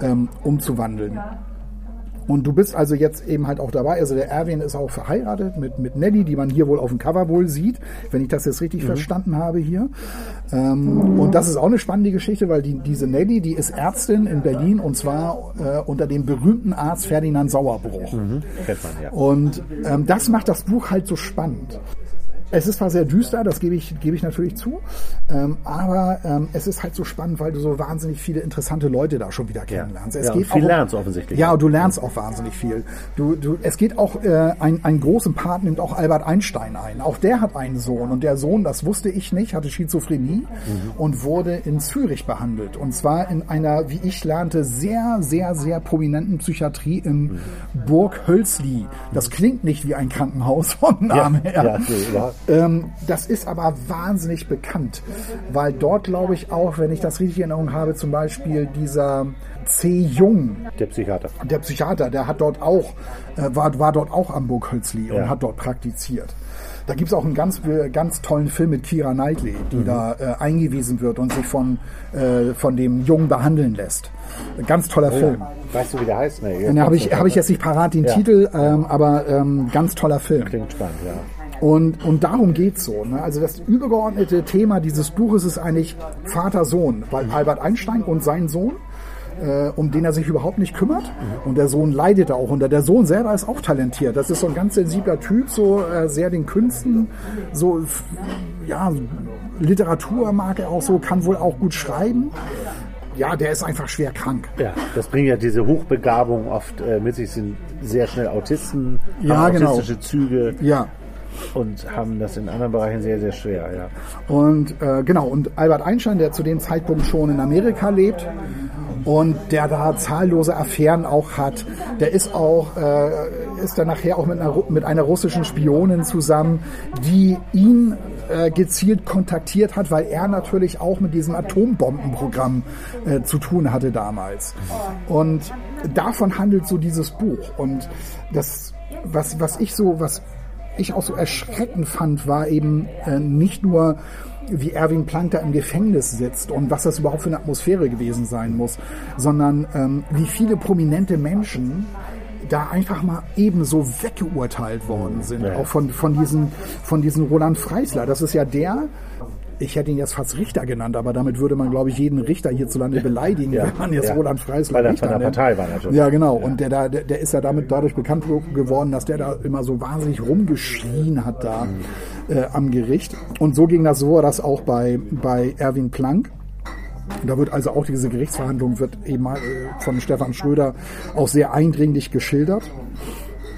ähm, umzuwandeln. Und du bist also jetzt eben halt auch dabei. Also der Erwin ist auch verheiratet mit, mit Nelly, die man hier wohl auf dem Cover wohl sieht, wenn ich das jetzt richtig verstanden habe hier. Ähm, und das ist auch eine spannende Geschichte, weil die, diese Nelly, die ist Ärztin in Berlin und zwar äh, unter dem berühmten Arzt Ferdinand Sauerbruch. Kennt man ja. Und ähm, das macht das Buch halt so spannend. Es ist zwar sehr düster, das gebe ich, gebe ich natürlich zu, ähm, aber ähm, es ist halt so spannend, weil du so wahnsinnig viele interessante Leute da schon wieder kennenlernst. Es Ja, und viel auch lernst offensichtlich. Ja, du lernst auch wahnsinnig viel. Du, du, es geht auch, äh, ein, einen großen Part nimmt auch Albert Einstein ein. Auch der hat einen Sohn und der Sohn, das wusste ich nicht, hatte Schizophrenie und wurde in Zürich behandelt. Und zwar in einer, wie ich lernte, sehr, sehr, sehr prominenten Psychiatrie in Burg Hölsli. Das klingt nicht wie ein Krankenhaus vom Namen her. ja, so, ja. Ähm, das ist aber wahnsinnig bekannt, weil dort glaube ich auch, wenn ich das richtig in Erinnerung habe, zum Beispiel dieser C. Jung, Der Psychiater. der Psychiater, der hat dort auch, äh, war, war dort auch am Burg Hölzli und Ja. hat dort praktiziert. Da gibt's auch einen ganz, äh, ganz tollen Film mit Kira Knightley, die Mhm. da äh, eingewiesen wird und sich von, äh, von dem Jungen behandeln lässt. Ganz toller Film. Weißt du, wie der heißt? Nee, habe ich, hab ich jetzt nicht parat, den Ja. Titel, ähm, aber ähm, ganz toller Film. Klingt spannend, ja. Und, und darum geht's so. Ne? Also das übergeordnete Thema dieses Buches ist eigentlich Vater-Sohn, weil Albert Einstein und sein Sohn, äh, um den er sich überhaupt nicht kümmert. Und der Sohn leidet da auch unter. Der Sohn selber ist auch talentiert. Das ist so ein ganz sensibler Typ, so äh, sehr den Künsten, so ja, Literatur mag er auch so, kann wohl auch gut schreiben. Ja, der ist einfach schwer krank. Ja, das bringt ja diese Hochbegabung oft äh, mit sich, sind sehr schnell Autisten, Ja, genau. autistische Züge Ja. Und haben das in anderen Bereichen sehr, sehr schwer, ja. Und äh, genau, und Albert Einstein, der zu dem Zeitpunkt schon in Amerika lebt und der da zahllose Affären auch hat, der ist auch, äh, ist dann nachher auch mit einer, mit einer russischen Spionin zusammen, die ihn äh, gezielt kontaktiert hat, weil er natürlich auch mit diesem Atombombenprogramm äh, zu tun hatte damals. Und davon handelt so dieses Buch. Und das, was, was ich so, was ich auch so erschreckend fand, war eben äh, nicht nur, wie Erwin Planck da im Gefängnis sitzt und was das überhaupt für eine Atmosphäre gewesen sein muss, sondern ähm, wie viele prominente Menschen da einfach mal ebenso weggeurteilt worden sind. Ja. Auch von, von, diesen, von diesen Roland Freisler. Das ist ja der, ich hätte ihn jetzt fast Richter genannt, aber damit würde man, glaube ich, jeden Richter hierzulande beleidigen, Ja. wenn man jetzt Ja. Roland Freisler Weil er Richter von der. Partei war natürlich. Ja, genau. Und der, da, der, der ist ja damit dadurch bekannt geworden, dass der da immer so wahnsinnig rumgeschrien hat da äh, am Gericht. Und so ging das so, dass auch bei, bei Erwin Planck da wird also auch diese Gerichtsverhandlung wird eben äh, von Stefan Schröder auch sehr eindringlich geschildert.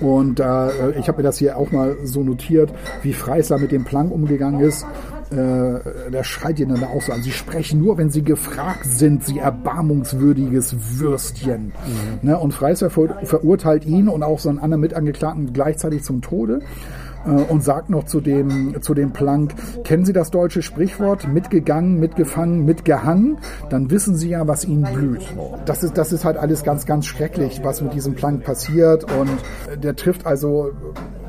Und äh, ich habe mir das hier auch mal so notiert, wie Freisler mit dem Planck umgegangen ist. Äh, der schreit ihn dann auch so an. Sie sprechen nur, wenn sie gefragt sind, sie erbarmungswürdiges Würstchen. Mhm. Ne? Und Freister ver verurteilt ihn und auch so einen anderen Mitangeklagten gleichzeitig zum Tode äh, und sagt noch zu dem, zu dem Planck, kennen Sie das deutsche Sprichwort, mitgegangen, mitgefangen, mitgehangen? Dann wissen Sie ja, was Ihnen blüht. Das ist, das ist halt alles ganz, ganz schrecklich, was mit diesem Planck passiert und der trifft also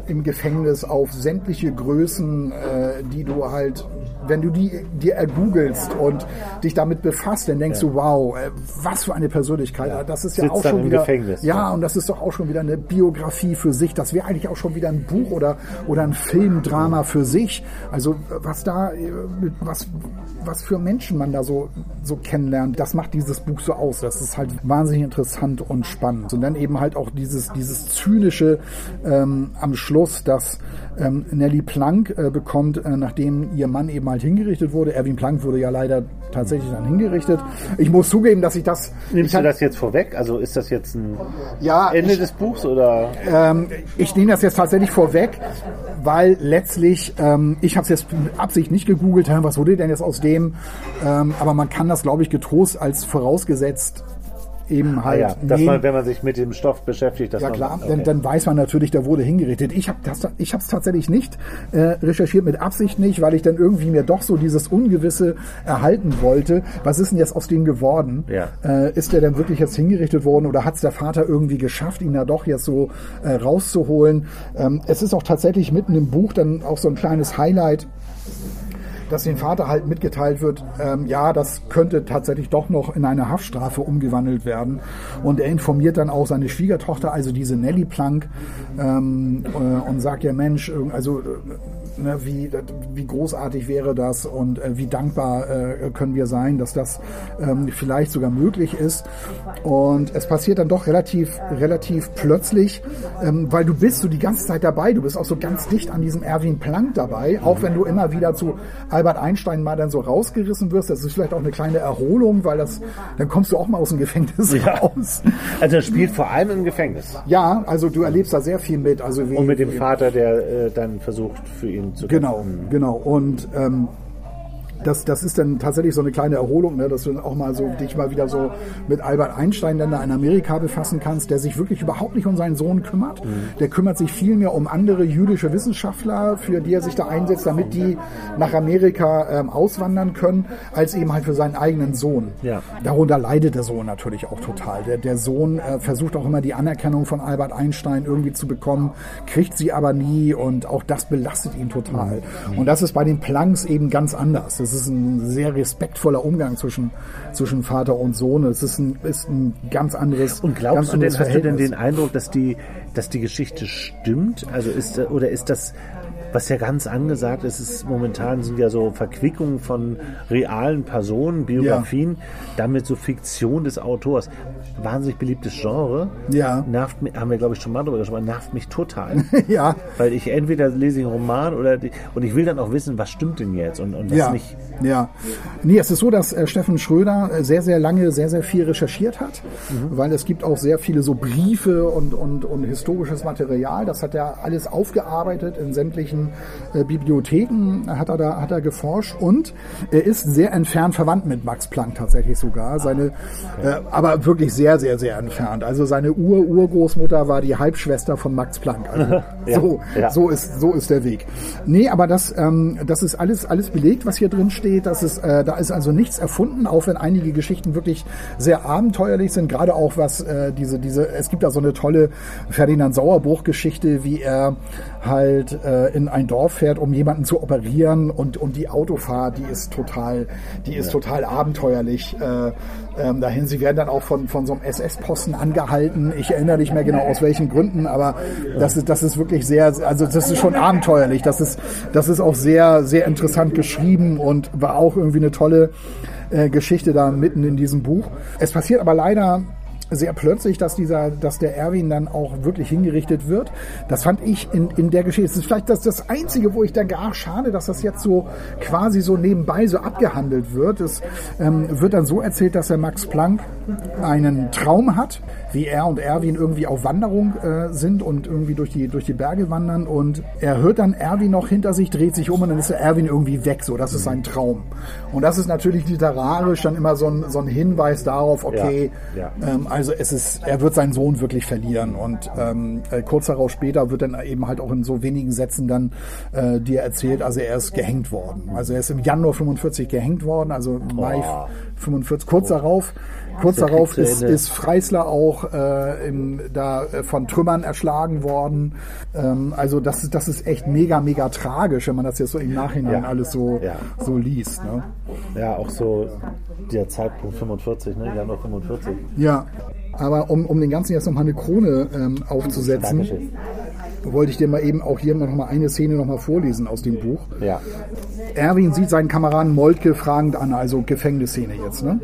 im Gefängnis auf sämtliche Größen, äh, die du halt wenn du die dir ergoogelst und dich damit befasst, dann denkst ja. du, wow, äh, was für eine Persönlichkeit. Ja. Das ist ja Sitzt auch schon wieder, Gefängnis, ja, und das ist doch auch schon wieder eine Biografie für sich. Das wäre eigentlich auch schon wieder ein Buch oder oder ein Filmdrama für sich. Also was da, äh, was was für Menschen man da so so kennenlernt, das macht dieses Buch so aus. Das ist halt wahnsinnig interessant und spannend. Und dann eben halt auch dieses dieses zynische ähm, am Schluss, dass ähm, Nelly Plank äh, bekommt, äh, nachdem ihr Mann eben halt hingerichtet wurde. Erwin Plank wurde ja leider tatsächlich dann hingerichtet. Ich muss zugeben, dass ich das. Nimmst ich du das jetzt vorweg? Also ist das jetzt ein ja, Ende ich, des Buchs oder? Ähm, ich nehme das jetzt tatsächlich vorweg, weil letztlich, ähm, ich habe es jetzt mit Absicht nicht gegoogelt, was wurde denn jetzt aus dem? Ähm, aber man kann das, glaube ich, getrost als vorausgesetzt eben halt. Ah ja, dass man, wenn man sich mit dem Stoff beschäftigt, dass ja man, klar, okay. dann, dann weiß man natürlich, da wurde hingerichtet. Ich habe das, ich habe es tatsächlich nicht äh, recherchiert, mit Absicht nicht, weil ich dann irgendwie mir doch so dieses Ungewisse erhalten wollte. Was ist denn jetzt aus dem geworden? Ja. Äh, ist der denn wirklich jetzt hingerichtet worden oder hat es der Vater irgendwie geschafft, ihn da doch jetzt so äh, rauszuholen? Ähm, es ist auch tatsächlich mitten im Buch dann auch so ein kleines Highlight dass dem Vater halt mitgeteilt wird, ähm, ja, das könnte tatsächlich doch noch in eine Haftstrafe umgewandelt werden. Und er informiert dann auch seine Schwiegertochter, also diese Nelly Plank, ähm, äh, und sagt ja, Mensch, also äh, ne, wie, wie großartig wäre das und äh, wie dankbar äh, können wir sein, dass das ähm, vielleicht sogar möglich ist. Und es passiert dann doch relativ, relativ plötzlich, ähm, weil du bist so die ganze Zeit dabei, du bist auch so ganz dicht an diesem Erwin Plank dabei, auch wenn du immer wieder zu Albert Einstein mal dann so rausgerissen wirst. Das ist vielleicht auch eine kleine Erholung, weil das, dann kommst du auch mal aus dem Gefängnis ja. raus. Also er spielt vor allem im Gefängnis. Ja, also du erlebst da sehr viel mit. Also wie, Und mit dem Vater, der äh, dann versucht, für ihn zu Genau, kämpfen. genau. Und ähm, das, das ist dann tatsächlich so eine kleine Erholung, ne, dass du dann auch mal so dich mal wieder so mit Albert Einstein dann da in Amerika befassen kannst, der sich wirklich überhaupt nicht um seinen Sohn kümmert. Mhm. Der kümmert sich viel mehr um andere jüdische Wissenschaftler, für die er sich da einsetzt, damit die nach Amerika ähm, auswandern können, als eben halt für seinen eigenen Sohn. Ja. Darunter leidet der Sohn natürlich auch total. Der, der Sohn äh, versucht auch immer die Anerkennung von Albert Einstein irgendwie zu bekommen, kriegt sie aber nie und auch das belastet ihn total. Mhm. Und das ist bei den Planks eben ganz anders. Das ist ein sehr respektvoller Umgang zwischen, zwischen Vater und Sohn. Es ist ein, ist ein ganz anderes Und glaubst du denn, hast du denn den Eindruck, dass die, dass die Geschichte stimmt? Also ist, oder ist das was ja ganz angesagt ist, ist momentan sind ja so Verquickungen von realen Personen, Biografien, ja. damit so Fiktion des Autors. Wahnsinnig beliebtes Genre. Ja. Nervt mich, haben wir glaube ich schon mal drüber gesprochen, nervt mich total. ja. Weil ich entweder lese ich einen Roman oder die, und ich will dann auch wissen, was stimmt denn jetzt und, und was ja. nicht. Ja. Nee, es ist so, dass äh, Steffen Schröder äh, sehr, sehr lange sehr, sehr viel recherchiert hat, mhm. weil es gibt auch sehr viele so Briefe und, und, und historisches Material. Das hat er alles aufgearbeitet in sämtlichen äh, Bibliotheken hat er da hat er geforscht und er ist sehr entfernt verwandt mit Max Planck tatsächlich sogar. Seine, äh, aber wirklich sehr sehr sehr entfernt. Also seine Ur-Urgroßmutter war die Halbschwester von Max Planck. Also ja, so ja. so ist so ist der Weg. Nee, aber das ähm, das ist alles alles belegt, was hier drin steht. Das ist äh, da ist also nichts erfunden, auch wenn einige Geschichten wirklich sehr abenteuerlich sind. Gerade auch was äh, diese diese es gibt da so eine tolle Ferdinand Sauerbruch Geschichte, wie er halt äh, in ein Dorf fährt, um jemanden zu operieren und, und die Autofahrt, die ist total, die ist ja. total abenteuerlich äh, ähm, dahin. Sie werden dann auch von, von so einem SS-Posten angehalten. Ich erinnere nicht mehr genau aus welchen Gründen, aber das ist, das ist wirklich sehr, also das ist schon abenteuerlich. Das ist, das ist auch sehr, sehr interessant geschrieben und war auch irgendwie eine tolle äh, Geschichte da mitten in diesem Buch. Es passiert aber leider sehr plötzlich, dass dieser, dass der Erwin dann auch wirklich hingerichtet wird. Das fand ich in, in der Geschichte. Das ist vielleicht das, das Einzige, wo ich denke, ach, schade, dass das jetzt so quasi so nebenbei so abgehandelt wird. Es ähm, wird dann so erzählt, dass der Max Planck einen Traum hat, wie er und Erwin irgendwie auf Wanderung äh, sind und irgendwie durch die, durch die Berge wandern und er hört dann Erwin noch hinter sich, dreht sich um und dann ist der Erwin irgendwie weg. So, das ist sein Traum. Und das ist natürlich literarisch dann immer so ein, so ein Hinweis darauf, okay, Ja, ja. ähm, also es ist, er wird seinen Sohn wirklich verlieren und ähm, äh, kurz darauf später wird dann eben halt auch in so wenigen Sätzen dann äh, dir erzählt, also er ist gehängt worden. Also er ist im Januar 45 gehängt worden, also im Mai 45. Kurz darauf, kurz Der darauf ist, ist Freisler auch äh, im, da äh, von Trümmern erschlagen worden. Ähm, also das, ist- das ist echt mega, mega tragisch, wenn man das jetzt so im Nachhinein Ja. alles so, Ja. so liest. Ne? Ja, auch so der Zeitpunkt 45, ne? Januar 45. Ja, aber um, um den Ganzen jetzt nochmal eine Krone ähm, aufzusetzen, wollte ich dir mal eben auch hier noch mal eine Szene noch mal vorlesen aus dem Buch. Ja. Erwin sieht seinen Kameraden Moltke fragend an, also Gefängnisszene jetzt, ne?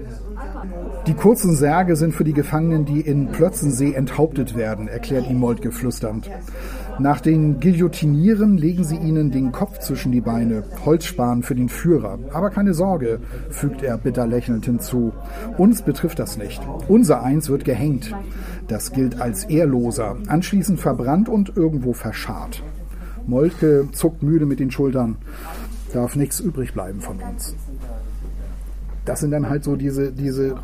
Die kurzen Särge sind für die Gefangenen, die in Plötzensee enthauptet werden, erklärt ihm Moltke flüsternd. Nach den Guillotinieren legen sie ihnen den Kopf zwischen die Beine, Holzspan für den Führer. Aber keine Sorge, fügt er bitter lächelnd hinzu. Uns betrifft das nicht. Unser Eins wird gehängt. Das gilt als Ehrloser, anschließend verbrannt und irgendwo verscharrt. Moltke zuckt müde mit den Schultern. Darf nichts übrig bleiben von uns. Das sind dann halt so diese, diese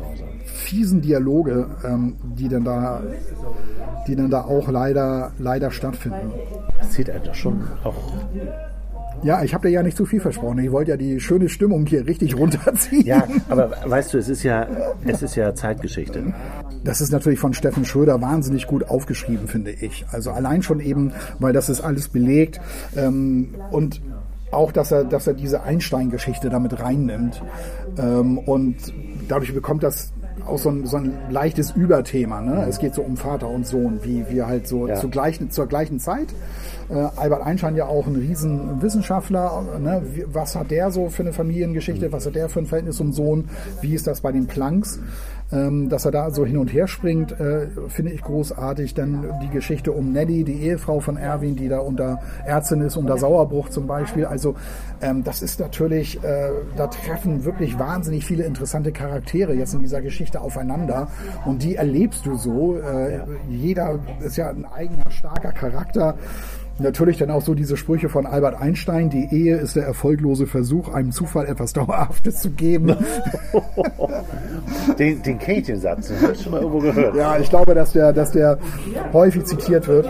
fiesen Dialoge, ähm, die dann da, die dann da auch leider, leider stattfinden. Das zieht einfach schon auch. Ja, ich habe dir ja nicht zu viel versprochen. Ich wollte ja die schöne Stimmung hier richtig runterziehen. Ja, aber weißt du, es ist ja, es ist ja Zeitgeschichte. Das ist natürlich von Steffen Schröder wahnsinnig gut aufgeschrieben, finde ich. Also allein schon eben, weil das ist alles belegt ähm, und auch, dass er, dass er diese Einstein-Geschichte damit reinnimmt ähm, und dadurch bekommt das auch so ein, so ein leichtes Überthema. Ne? Es geht so um Vater und Sohn, wie wir halt so Ja. zu gleichen, zur gleichen Zeit. Äh, Albert Einstein ja auch ein Riesenwissenschaftler. Ne? Was hat der so für eine Familiengeschichte? Was hat der für ein Verhältnis zum Sohn? Wie ist das bei den Planks? Ähm, dass er da so hin und her springt, äh, finde ich großartig. Dann die Geschichte um Nelly, die Ehefrau von Erwin, die da unter Ärztin ist, unter Sauerbruch zum Beispiel. Also ähm, das ist natürlich, äh, da treffen wirklich wahnsinnig viele interessante Charaktere jetzt in dieser Geschichte aufeinander und die erlebst du so. Äh, Jeder ist ja ein eigener starker Charakter. Natürlich dann auch so diese Sprüche von Albert Einstein, die Ehe ist der erfolglose Versuch, einem Zufall etwas Dauerhaftes zu geben. Den, den kenne ich den Satz, habe ich schon mal irgendwo gehört. Ja, ich glaube, dass der, dass der häufig zitiert wird.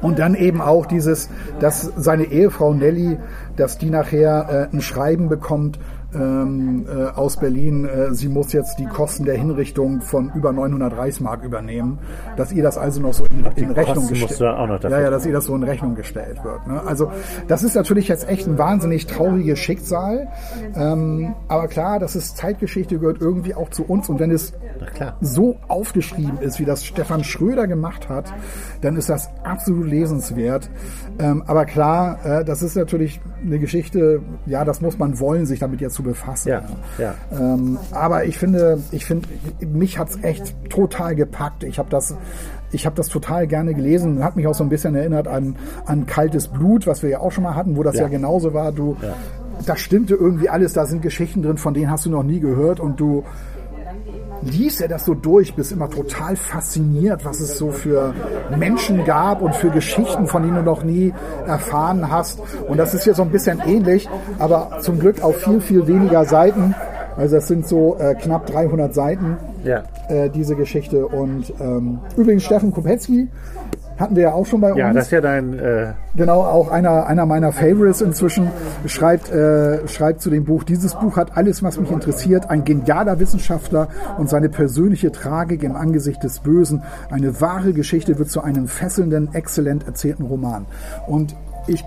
Und dann eben auch dieses, dass seine Ehefrau Nelly, dass die nachher äh, ein Schreiben bekommt ähm, äh, aus Berlin, äh, sie muss jetzt die Kosten der Hinrichtung von über 900 Reichsmark übernehmen, dass ihr das also noch so in, in Rechnung gestellt dafür Ja, ja, dass ihr das so in Rechnung gestellt wird. Ne? Also das ist natürlich jetzt echt ein wahnsinnig trauriges Schicksal. Ähm, aber klar, das ist Zeitgeschichte, gehört irgendwie auch zu uns. Und wenn es. So aufgeschrieben ist, wie das Stefan Schröder gemacht hat, dann ist das absolut lesenswert. Ähm, aber klar, äh, das ist natürlich eine Geschichte, ja, das muss man wollen, sich damit jetzt zu befassen. Ja, ja. Ähm, aber ich finde, ich finde, mich hat's echt total gepackt. Ich habe das, ich habe das total gerne gelesen. Hat mich auch so ein bisschen erinnert an, an kaltes Blut, was wir ja auch schon mal hatten, wo das ja, Ja. genauso war. Du, da stimmte irgendwie alles. Da sind Geschichten drin, von denen hast du noch nie gehört und du liest er das so durch, bist immer total fasziniert, was es so für Menschen gab und für Geschichten, von denen du noch nie erfahren hast. Und das ist hier so ein bisschen ähnlich, aber zum Glück auf viel, viel weniger Seiten. Also das sind so äh, knapp 300 Seiten, Ja. äh, diese Geschichte. Und ähm, übrigens Steffen Kopetzky hatten wir ja auch schon bei Ja, uns. das ist ja dein. Äh, Genau, auch einer, einer meiner Favorites inzwischen schreibt, äh, schreibt zu dem Buch, dieses Buch hat alles, was mich interessiert. Ein genialer Wissenschaftler und seine persönliche Tragik im Angesicht des Bösen. Eine wahre Geschichte wird zu einem fesselnden, exzellent erzählten Roman. Und ich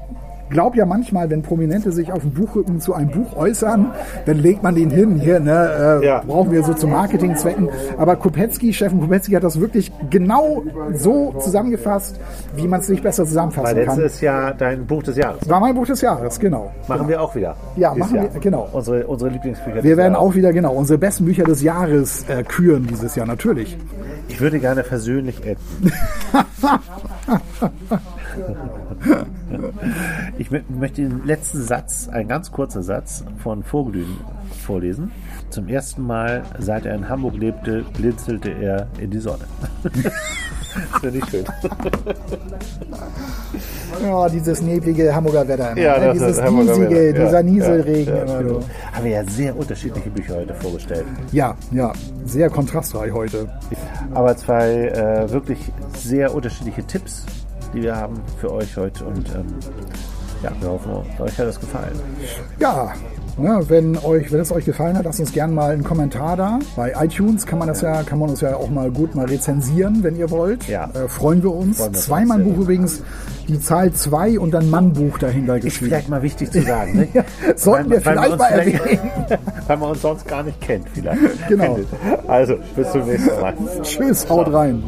glaube ja manchmal, wenn Prominente sich auf dem Buchrücken zu einem Buch äußern, dann legt man den hin, hier, ne, äh, Ja. brauchen wir so zu Marketingzwecken. Aber Kopetzky, Steffen Kopetzky hat das wirklich genau so zusammengefasst, wie man es nicht besser Weil zusammenfassen kann. letztes Jahr dein Buch des Jahres. War mein Buch des Jahres, genau. Machen wir auch wieder. Ja, machen wir, genau. Unsere, unsere Lieblingsbücher. Wir werden auch wieder, genau, unsere besten Bücher des Jahres äh, küren dieses Jahr, natürlich. Ich würde gerne versöhnlich enden. ich mö- möchte den letzten Satz, ein ganz kurzer Satz von Vogelüden vorlesen. Zum ersten Mal, seit er in Hamburg lebte, blinzelte er in die Sonne. das finde ich schön. Ja, dieses neblige Hamburger Wetter immer. Ja, ne? dieses diesige, Wetter. Ja, dieser ja, Nieselregen ja, immer. genau. so. Haben wir ja sehr unterschiedliche Bücher heute vorgestellt. Ja, ja, sehr kontrastreich heute. Aber zwei äh, wirklich sehr unterschiedliche Tipps, die wir haben für euch heute. Und ähm, ja, wir hoffen, euch hat es gefallen. Ja, ne, wenn euch, wenn es euch gefallen hat, lasst uns gerne mal einen Kommentar da. Bei iTunes kann man das ja, kann man uns ja auch mal gut mal rezensieren, wenn ihr wollt. Ja. Äh, freuen wir uns. Freuen wir uns Zweimann-Buch sehr. übrigens, die Zahl 2 und dann Mannbuch dahinter Ist geschrieben. vielleicht mal wichtig zu sagen. Ne? Sollten wir vielleicht uns mal erwähnen. weil man uns sonst gar nicht kennt, vielleicht. Genau. Also, bis zum nächsten Mal. Tschüss, haut rein.